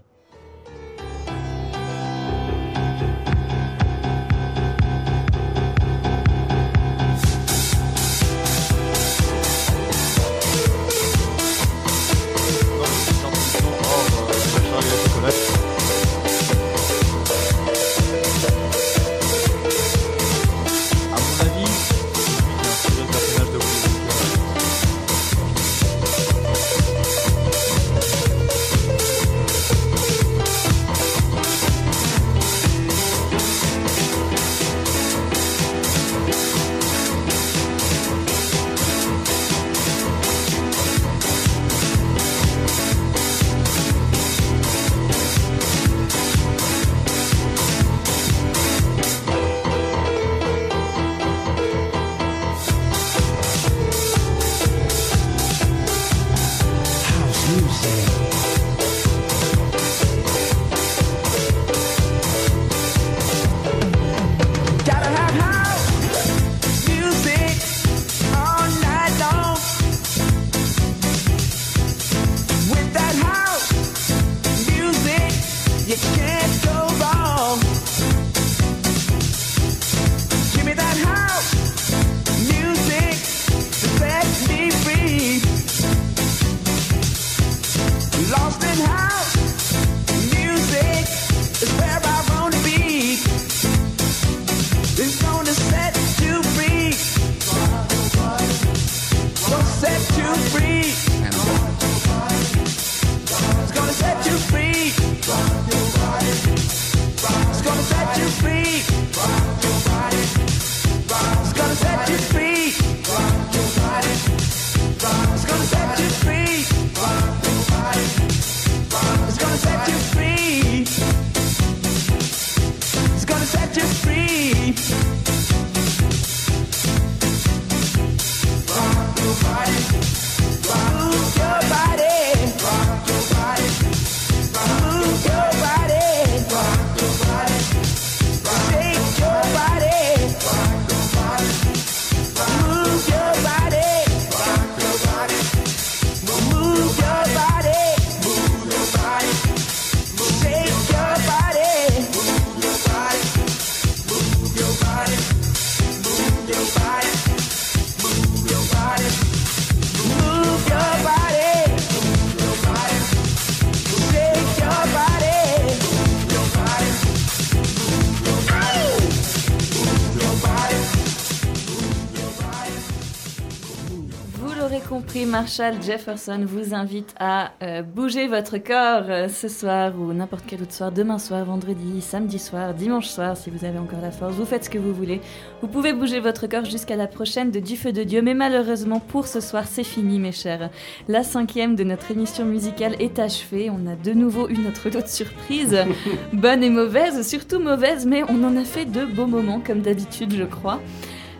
Marshall Jefferson vous invite à euh, bouger votre corps euh, ce soir ou n'importe quel autre soir, demain soir, vendredi, samedi soir, dimanche soir, si vous avez encore la force. Vous faites ce que vous voulez. Vous pouvez bouger votre corps jusqu'à la prochaine de Du Feu de Dieu, mais malheureusement pour ce soir, c'est fini, mes chers. La cinquième de notre émission musicale est achevée. On a de nouveau eu notre lot de surprises, bonnes et mauvaises, surtout mauvaises, mais on en a fait de beaux moments, comme d'habitude, je crois.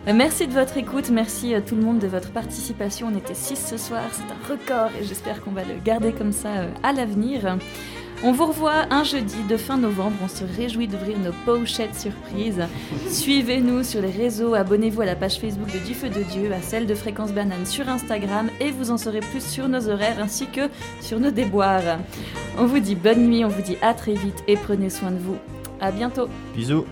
Euh, Merci de votre écoute, merci à tout le monde de votre participation. On était 6 ce soir, c'est un record et j'espère qu'on va le garder comme ça euh, à l'avenir. On vous revoit un jeudi de fin novembre, on se réjouit d'ouvrir nos pochettes surprises. Suivez-nous sur les réseaux, abonnez-vous à la page Facebook de Du Feu de Dieu, à celle de Fréquence Banane sur Instagram et vous en saurez plus sur nos horaires ainsi que sur nos déboires. On vous dit bonne nuit, on vous dit à très vite et prenez soin de vous. À bientôt. Bisous.